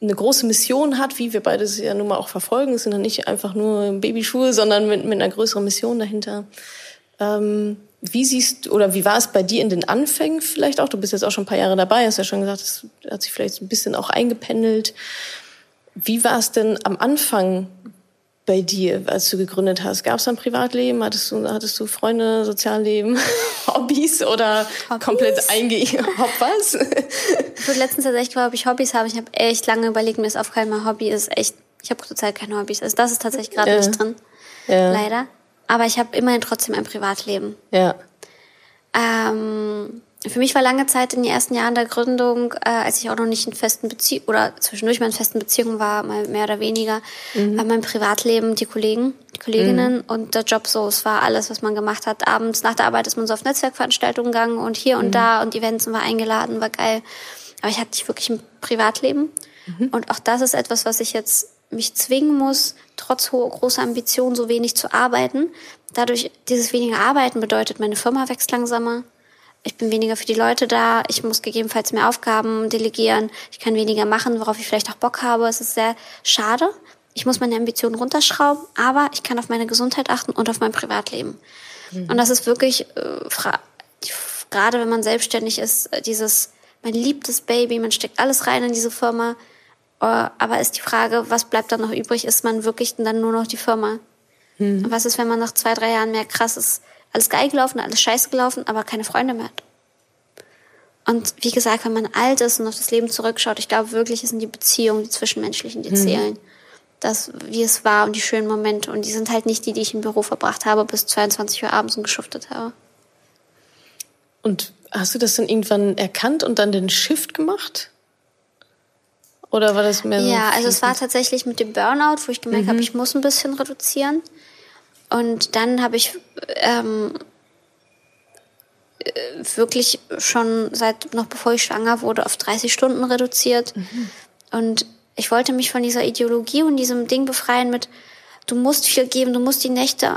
eine große Mission hat, wie wir beide es ja nun mal auch verfolgen. Es sind dann nicht einfach nur Babyschuhe, sondern mit, mit einer größeren Mission dahinter. Ähm, wie siehst oder wie war es bei dir in den Anfängen vielleicht auch? Du bist jetzt auch schon ein paar Jahre dabei, hast ja schon gesagt, es hat sich vielleicht ein bisschen auch eingependelt. Wie war es denn am Anfang bei dir, als du gegründet hast? Gab es ein Privatleben? Hattest du, hattest du Freunde, Sozialleben, Hobbys oder Hobbys? komplett einge... Hopp was? Ich wurde letztens tatsächlich gefragt, ob ich Hobbys habe. Ich habe echt lange überlegt, mir ist aufgefallen, mein Hobby ist echt... Ich habe zurzeit keine Hobbys. Also das ist tatsächlich gerade ja. nicht drin. Ja. Leider. Aber ich habe immerhin trotzdem ein Privatleben. Ja. Ähm, für mich war lange Zeit in den ersten Jahren der Gründung, äh, als ich auch noch nicht in festen Beziehung oder zwischendurch mal in festen Beziehungen war, mal mehr oder weniger, mhm. war mein Privatleben die Kollegen, die Kolleginnen mhm. und der Job so. Es war alles, was man gemacht hat. Abends nach der Arbeit ist man so auf Netzwerkveranstaltungen gegangen und hier und mhm. da und Events und war eingeladen, war geil. Aber ich hatte nicht wirklich ein Privatleben. Mhm. Und auch das ist etwas, was ich jetzt mich zwingen muss, trotz hoher, großer Ambitionen so wenig zu arbeiten. Dadurch, dieses weniger Arbeiten bedeutet, meine Firma wächst langsamer ich bin weniger für die Leute da, ich muss gegebenenfalls mehr Aufgaben delegieren, ich kann weniger machen, worauf ich vielleicht auch Bock habe. Es ist sehr schade. Ich muss meine Ambitionen runterschrauben, aber ich kann auf meine Gesundheit achten und auf mein Privatleben. Mhm. Und das ist wirklich, äh, gerade wenn man selbstständig ist, äh, dieses, man liebt das Baby, man steckt alles rein in diese Firma Äh, aber ist die Frage, was bleibt dann noch übrig? Ist man wirklich dann nur noch die Firma? Hm. Und was ist, wenn man nach zwei, drei Jahren merkt, krass, ist alles geil gelaufen, alles scheiße gelaufen, aber keine Freunde mehr hat? Und wie gesagt, wenn man alt ist und auf das Leben zurückschaut, ich glaube wirklich, es sind die Beziehungen, die zwischenmenschlichen, die hm. zählen. Das, wie es war und die schönen Momente. Und die sind halt nicht die, die ich im Büro verbracht habe bis 22 Uhr abends und geschuftet habe. Und hast du das dann irgendwann erkannt und dann den Shift gemacht? Oder war das mehr so? Ja, also es war tatsächlich mit dem Burnout, wo ich gemerkt mhm. habe, ich muss ein bisschen reduzieren. Und dann habe ich ähm, wirklich schon seit noch bevor ich schwanger wurde auf 30 Stunden reduziert. Mhm. Und ich wollte mich von dieser Ideologie und diesem Ding befreien mit, du musst viel geben, du musst die Nächte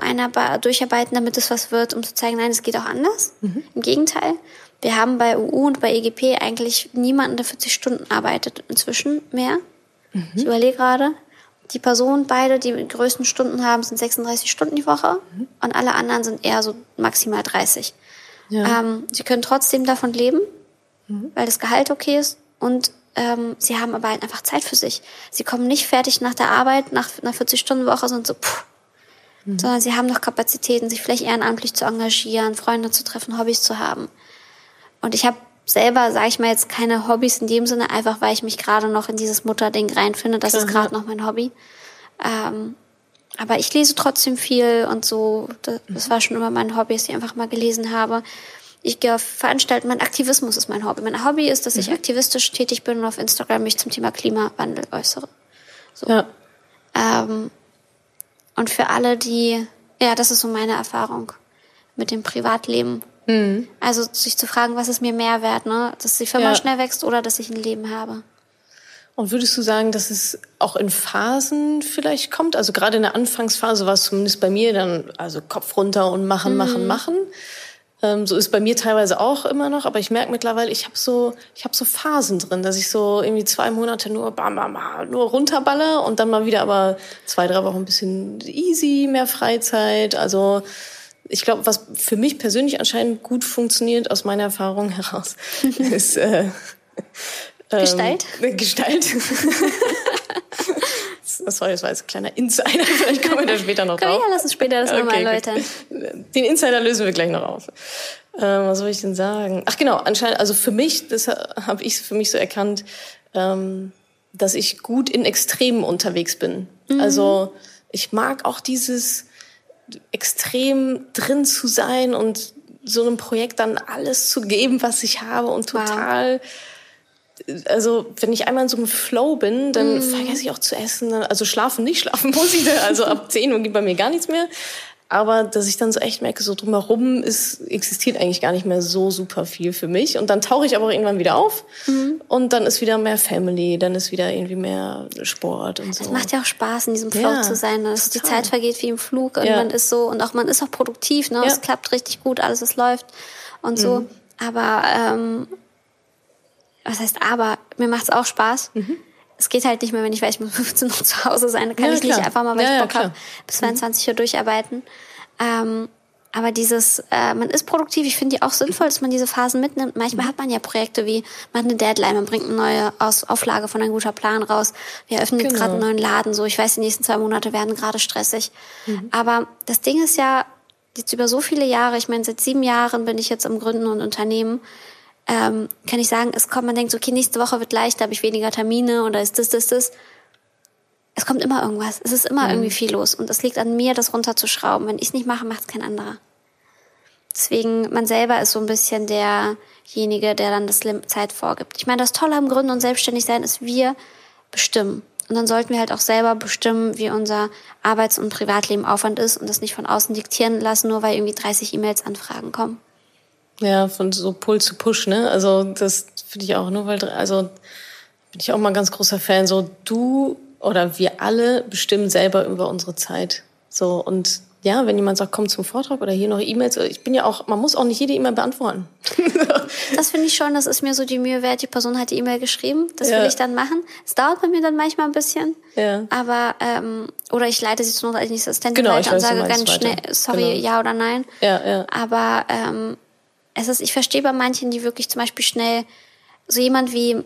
durcharbeiten, damit es was wird, um zu zeigen, nein, es geht auch anders. Mhm. Im Gegenteil. Wir haben bei UU und bei EGP eigentlich niemanden, der 40 Stunden arbeitet inzwischen mehr. Mhm. Ich überlege gerade, die Personen beide, die die größten Stunden haben, sind 36 Stunden die Woche mhm. und alle anderen sind eher so maximal 30. Ja. Ähm, sie können trotzdem davon leben, mhm. weil das Gehalt okay ist und ähm, sie haben aber halt einfach Zeit für sich. Sie kommen nicht fertig nach der Arbeit, nach einer 40-Stunden-Woche, sind so, puh, mhm. sondern sie haben noch Kapazitäten, sich vielleicht ehrenamtlich zu engagieren, Freunde zu treffen, Hobbys zu haben. Und ich habe selber, sage ich mal jetzt, keine Hobbys in dem Sinne, einfach weil ich mich gerade noch in dieses Mutterding reinfinde. Das Klar, ist gerade noch mein Hobby. Ähm, aber ich lese trotzdem viel und so. Das, das war schon immer mein Hobby, dass ich einfach mal gelesen habe. Ich gehe auf Veranstaltungen, mein Aktivismus ist mein Hobby. Mein Hobby ist, dass ich mhm. aktivistisch tätig bin und auf Instagram mich zum Thema Klimawandel äußere. So. Ja. Ähm, und für alle, die, ja, das ist so meine Erfahrung mit dem Privatleben. Mhm. Also sich zu fragen, was ist mir mehr wert, ne? Dass die Firma ja. schnell wächst oder dass ich ein Leben habe. Und würdest du sagen, dass es auch in Phasen vielleicht kommt? Also gerade in der Anfangsphase war es zumindest bei mir dann, also Kopf runter und machen, mhm. machen, machen. Ähm, so ist bei mir teilweise auch immer noch, aber ich merke mittlerweile, ich habe so, ich habe so Phasen drin, dass ich so irgendwie zwei Monate nur bam, bam, bam, nur runterballe und dann mal wieder aber zwei, drei Wochen ein bisschen easy, mehr Freizeit. Also ich glaube, was für mich persönlich anscheinend gut funktioniert aus meiner Erfahrung heraus, ist äh, Gestalt. Ähm, Gestalt. Das war jetzt ein kleiner Insider. Vielleicht kommen wir da später noch drauf. Ja, lass uns später das okay, nochmal erläutern. Den Insider lösen wir gleich noch auf. Ähm, was soll ich denn sagen? Ach genau, anscheinend, also für mich, das habe ich für mich so erkannt, ähm, dass ich gut in Extremen unterwegs bin. Mhm. Also ich mag auch dieses extrem drin zu sein und so einem Projekt dann alles zu geben, was ich habe und total wow also wenn ich einmal in so einem Flow bin, dann mm. vergesse ich auch zu essen. Also schlafen nicht, schlafen muss ich. Also ab 10 Uhr gibt bei mir gar nichts mehr. Aber dass ich dann so echt merke, so drumherum ist, existiert eigentlich gar nicht mehr so super viel für mich. Und dann tauche ich aber irgendwann wieder auf. Mhm. Und dann ist wieder mehr Family, dann ist wieder irgendwie mehr Sport und so. Es macht ja auch Spaß, in diesem Flow ja, zu sein. Dass die Zeit vergeht wie im Flug und ja. man ist so, und auch man ist auch produktiv, ne? Ja. Es klappt richtig gut, alles es läuft und so. Mhm. Aber ähm, was heißt aber, mir macht es auch Spaß. Mhm. Es geht halt nicht mehr, wenn ich weiß, ich muss 15 Uhr zu Hause sein. Kann ja, ich klar. nicht einfach mal, weil ja, ich Bock ja, habe, bis 22 mhm. Uhr durcharbeiten. Ähm, aber dieses, äh, man ist produktiv, ich finde die auch sinnvoll, dass man diese Phasen mitnimmt. Manchmal hat man ja Projekte wie, man hat eine Deadline, man bringt eine neue Aus Auflage von ein guter Plan raus. Wir eröffnen genau. jetzt gerade einen neuen Laden, so ich weiß, die nächsten zwei Monate werden gerade stressig. Mhm. Aber das Ding ist ja, jetzt über so viele Jahre, ich meine, seit sieben Jahren bin ich jetzt am Gründen und Unternehmen, ähm, kann ich sagen, es kommt, man denkt, okay, nächste Woche wird leichter, habe ich weniger Termine oder ist das, das, das. Es kommt immer irgendwas. Es ist immer mhm. irgendwie viel los. Und es liegt an mir, das runterzuschrauben. Wenn ich es nicht mache, macht es kein anderer. Deswegen, man selber ist so ein bisschen derjenige, der dann das Zeit vorgibt. Ich meine, das Tolle am Gründen und selbstständig sein ist, wir bestimmen. Und dann sollten wir halt auch selber bestimmen, wie unser Arbeits- und Privatleben Aufwand ist und das nicht von außen diktieren lassen, nur weil irgendwie 30 E-Mails Anfragen kommen. Ja, von so Pull zu Push, ne? Also das finde ich auch nur, weil also bin ich auch mal ein ganz großer Fan. So du oder wir alle bestimmen selber über unsere Zeit. So und ja, wenn jemand sagt, komm zum Vortrag oder hier noch E-Mails, ich bin ja auch, man muss auch nicht jede E-Mail beantworten. das finde ich schon, das ist mir so die Mühe wert. Die Person hat die E-Mail geschrieben, das ja. will ich dann machen. Es dauert bei mir dann manchmal ein bisschen, ja. aber ähm, oder ich leite sie zu Not als Assistentin genau, weiter und sage ganz schnell, sorry, genau. ja oder nein. Ja, ja. Aber ähm, es ist, ich verstehe bei manchen, die wirklich zum Beispiel schnell, so jemand wie,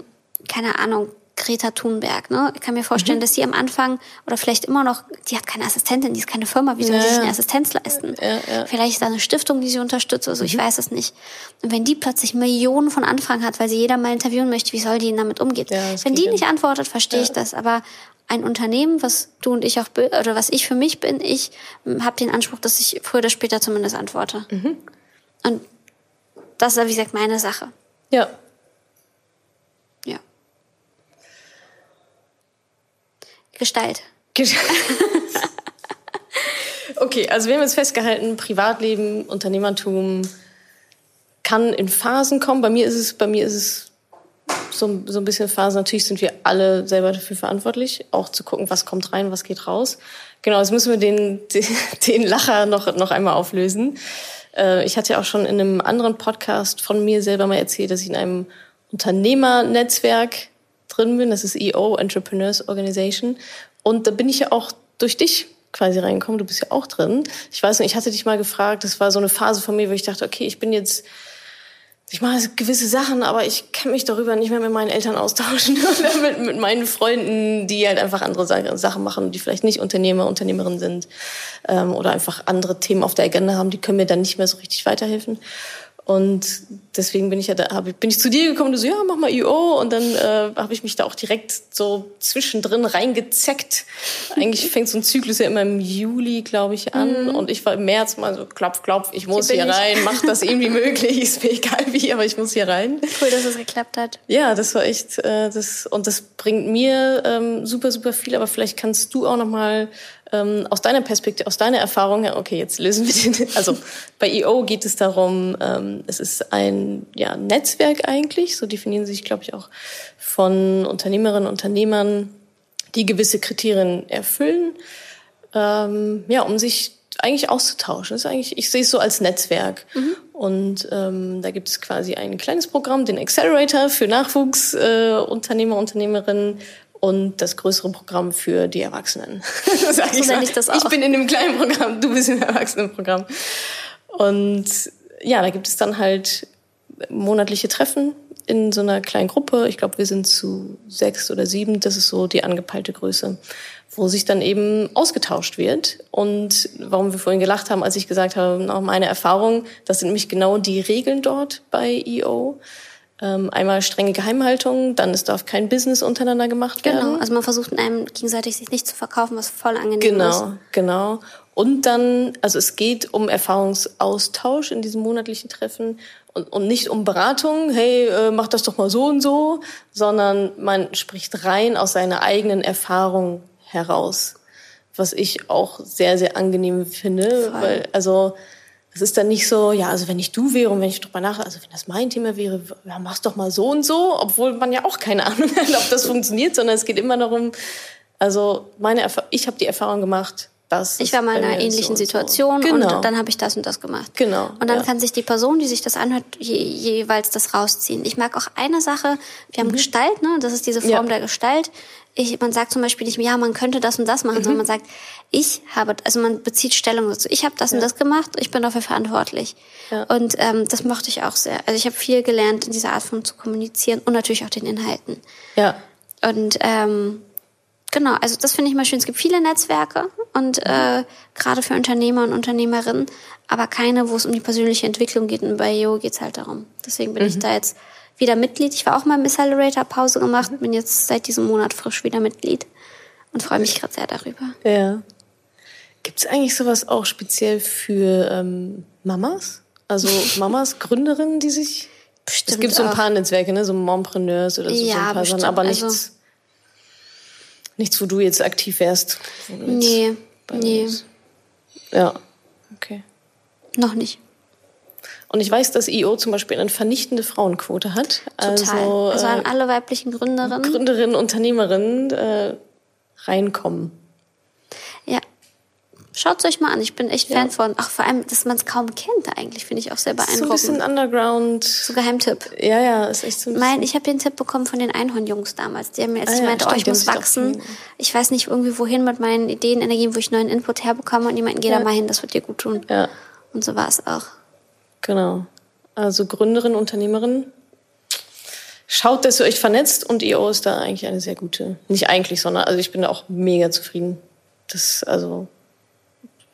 keine Ahnung, Greta Thunberg. Ne? Ich kann mir vorstellen, mhm. dass sie am Anfang oder vielleicht immer noch, die hat keine Assistentin, die ist keine Firma, wie soll ja, sie sich eine Assistenz leisten? Ja, ja. Vielleicht ist da eine Stiftung, die sie unterstützt, also mhm. ich weiß es nicht. Und wenn die plötzlich Millionen von Anfragen hat, weil sie jeder mal interviewen möchte, wie soll die damit umgehen? wenn die nicht antwortet, verstehe ich das. Aber ein Unternehmen, was du und ich auch, oder was ich für mich bin, ich habe den Anspruch, dass ich früher oder später zumindest antworte. Mhm. Und das ist, wie gesagt, meine Sache. Ja. Ja. Gestalt. okay, also wir haben jetzt festgehalten, Privatleben, Unternehmertum kann in Phasen kommen. Bei mir ist es, bei mir ist es so, so ein bisschen Phase. Natürlich sind wir alle selber dafür verantwortlich, auch zu gucken, was kommt rein, was geht raus. Genau, jetzt müssen wir den, den, den Lacher noch, noch einmal auflösen. Äh, ich hatte ja auch schon in einem anderen Podcast von mir selber mal erzählt, dass ich in einem Unternehmernetzwerk drin bin. Das ist EO, Entrepreneurs Organization. Und da bin ich ja auch durch dich quasi reingekommen. Du bist ja auch drin. Ich weiß nicht, ich hatte dich mal gefragt, das war so eine Phase von mir, wo ich dachte, okay, ich bin jetzt ich mache gewisse Sachen, aber ich kann mich darüber nicht mehr mit meinen Eltern austauschen oder mit, mit meinen Freunden, die halt einfach andere Sachen machen, die vielleicht nicht Unternehmer, Unternehmerinnen sind ähm, oder einfach andere Themen auf der Agenda haben, die können mir dann nicht mehr so richtig weiterhelfen. Und deswegen bin ich ja da, hab, bin ich zu dir gekommen, du so, ja, mach mal IO. Und dann äh, habe ich mich da auch direkt so zwischendrin reingezeckt. Eigentlich fängt so ein Zyklus ja immer im Juli, glaube ich, an. Mhm. Und ich war im März mal so, klopf, klopf, ich muss hier, hier rein, mach das irgendwie möglich, ist mir egal wie, aber ich muss hier rein. Cool, dass es geklappt hat. Ja, das war echt, äh, das, und das bringt mir ähm, super, super viel. Aber vielleicht kannst du auch noch mal ähm, aus deiner Perspektive, aus deiner Erfahrung, okay, jetzt lösen wir den. Also bei EO geht es darum, ähm, es ist ein ja, Netzwerk eigentlich, so definieren sich, glaube ich, auch von Unternehmerinnen und Unternehmern, die gewisse Kriterien erfüllen, ähm, ja, um sich eigentlich auszutauschen. Das ist eigentlich, ich sehe es so als Netzwerk. Mhm. Und ähm, da gibt es quasi ein kleines Programm, den Accelerator für Nachwuchsunternehmer, äh, Unternehmerinnen, und das größere Programm für die Erwachsenen. Sag ich, so ich, das auch. ich bin in dem kleinen Programm, du bist im Erwachsenenprogramm. Und ja, da gibt es dann halt monatliche Treffen in so einer kleinen Gruppe. Ich glaube, wir sind zu sechs oder sieben. Das ist so die angepeilte Größe, wo sich dann eben ausgetauscht wird. Und warum wir vorhin gelacht haben, als ich gesagt habe, meine Erfahrung, das sind nämlich genau die Regeln dort bei EO einmal strenge Geheimhaltung, dann es darf kein Business untereinander gemacht genau. werden. Genau, also man versucht in einem gegenseitig sich nicht zu verkaufen, was voll angenehm genau, ist. Genau, genau. Und dann, also es geht um Erfahrungsaustausch in diesem monatlichen Treffen und, und nicht um Beratung, hey, äh, mach das doch mal so und so, sondern man spricht rein aus seiner eigenen Erfahrung heraus, was ich auch sehr, sehr angenehm finde, Voll. weil also es ist dann nicht so, ja, also wenn ich du wäre und wenn ich drüber nachdenke, also wenn das mein Thema wäre, ja, mach's doch mal so und so, obwohl man ja auch keine Ahnung hat, ob das funktioniert, sondern es geht immer darum, also meine Erf ich habe die Erfahrung gemacht, dass ich war mal in einer ähnlichen so Situation so. genau. und dann habe ich das und das gemacht. Genau. Und dann ja. kann sich die Person, die sich das anhört, je, jeweils das rausziehen. Ich mag auch eine Sache, wir haben mhm. Gestalt, ne? Das ist diese Form ja. der Gestalt ich, man sagt zum Beispiel nicht, ja, man könnte das und das machen, mhm. sondern man sagt, ich habe, also man bezieht Stellung dazu. Ich habe das ja. und das gemacht, ich bin dafür verantwortlich. Ja. Und ähm, das mochte ich auch sehr. Also ich habe viel gelernt in dieser Art von zu kommunizieren und natürlich auch den Inhalten. Ja. Und ähm, genau, also das finde ich mal schön. Es gibt viele Netzwerke und äh, gerade für Unternehmer und Unternehmerinnen, aber keine, wo es um die persönliche Entwicklung geht. Und bei Yo geht's halt darum. Deswegen bin mhm. ich da jetzt wieder Mitglied. Ich war auch mal im Accelerator Pause gemacht, bin jetzt seit diesem Monat frisch wieder Mitglied und freue mich gerade sehr darüber. Ja. Gibt es eigentlich sowas auch speziell für ähm, Mamas? Also Mamas, Gründerinnen, die sich. Bestimmt. Es gibt so ein paar Netzwerke, ne? so Mompreneurs oder so, ja, so ein paar Sachen, aber nichts, also, nichts, wo du jetzt aktiv wärst. Nee, nee. Ja, okay. Noch nicht. Und ich weiß, dass IO zum Beispiel eine vernichtende Frauenquote hat. Total. Also, also an äh, alle weiblichen Gründerinnen. Gründerinnen, Unternehmerinnen äh, reinkommen. Ja. Schaut es euch mal an. Ich bin echt Fan ja. von. Ach, vor allem, dass man es kaum kennt eigentlich, finde ich auch sehr beeindruckend. So ein bisschen Underground. So Geheimtipp. Ja, ja, ist echt so ein Mein, ich habe den Tipp bekommen von den Einhornjungs damals. Die haben mir, als ah, ich meinte, ja, oh, ich muss wachsen. Ich weiß nicht irgendwie wohin mit meinen Ideen, Energien, wo ich neuen Input herbekomme. Und die meinten, geh ja. da mal hin, das wird dir gut tun. Ja. Und so war es auch. Genau. Also Gründerin, Unternehmerin. schaut, dass ihr euch vernetzt und EO ist da eigentlich eine sehr gute, nicht eigentlich, sondern also ich bin da auch mega zufrieden. Das, also,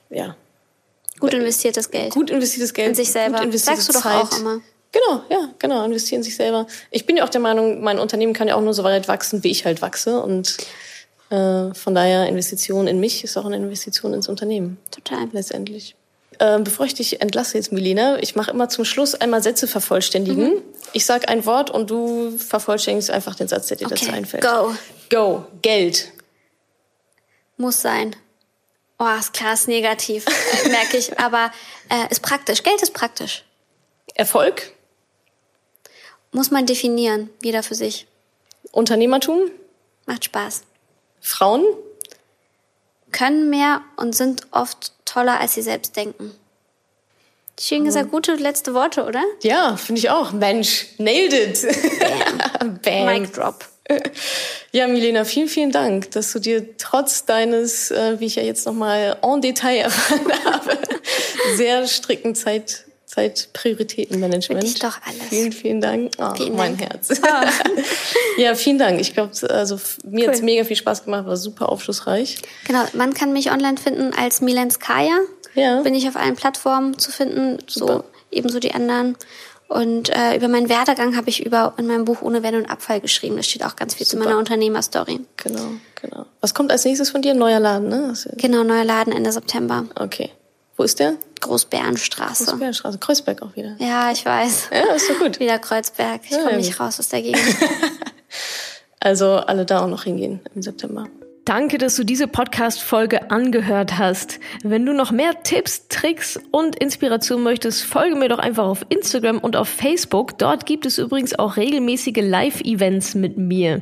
ja. Gut investiertes Geld. Gut investiertes Geld. In sich selber. Gut Sagst du doch Zeit. auch immer. Genau, ja, genau, investieren sich selber. Ich bin ja auch der Meinung, mein Unternehmen kann ja auch nur so weit wachsen, wie ich halt wachse und äh, von daher Investition in mich ist auch eine Investition ins Unternehmen. Total. Letztendlich. Äh, bevor ich dich entlasse jetzt, Milena, ich mache immer zum Schluss einmal Sätze vervollständigen. Mhm. Ich sag ein Wort und du vervollständigst einfach den Satz, der dir Okay, dazu einfällt. go. Go. Geld. Muss sein. Oh, ist klar, ist negativ, merke ich. Aber äh, ist praktisch. Geld ist praktisch. Erfolg. Muss man definieren, jeder für sich. Unternehmertum. Macht Spaß. Frauen. Können mehr und sind oft toller, als sie selbst denken. Schön gesagt, gute letzte Worte, oder? Ja, finde ich auch. Mensch, nailed it. Bam. Mic drop. Ja, Milena, vielen, vielen Dank, dass du dir trotz deines, äh, wie ich ja jetzt nochmal en Detail erfahren habe, sehr strikten Zeit, Zeitprioritätenmanagement. Bin ich doch alles. Vielen, vielen Dank. Oh, Vielen mein Dank. Herz. ja, vielen Dank. Ich glaube, also mir Cool. hat's mega viel Spaß gemacht, war super aufschlussreich. Genau, man kann mich online finden als Milenskaya. Ja. Bin ich auf allen Plattformen zu finden, so Super. ebenso die anderen. Und äh, über meinen Werdegang habe ich über in meinem Buch Ohne Wenn und Abfall geschrieben. Da steht auch ganz viel zu Super. meiner Unternehmerstory. Genau, genau. Was kommt als nächstes von dir? Neuer Laden, ne? Genau, neuer Laden Ende September. Okay. Wo ist der? Großbärenstraße. Großbärenstraße. Kreuzberg auch wieder. Ja, ich weiß. Ja, ist doch gut. Wieder Kreuzberg. Ich Ja, komme nicht raus aus der Gegend. Also alle da auch noch hingehen im September. Danke, dass du diese Podcast-Folge angehört hast. Wenn du noch mehr Tipps, Tricks und Inspiration möchtest, folge mir doch einfach auf Instagram und auf Facebook. Dort gibt es übrigens auch regelmäßige Live-Events mit mir.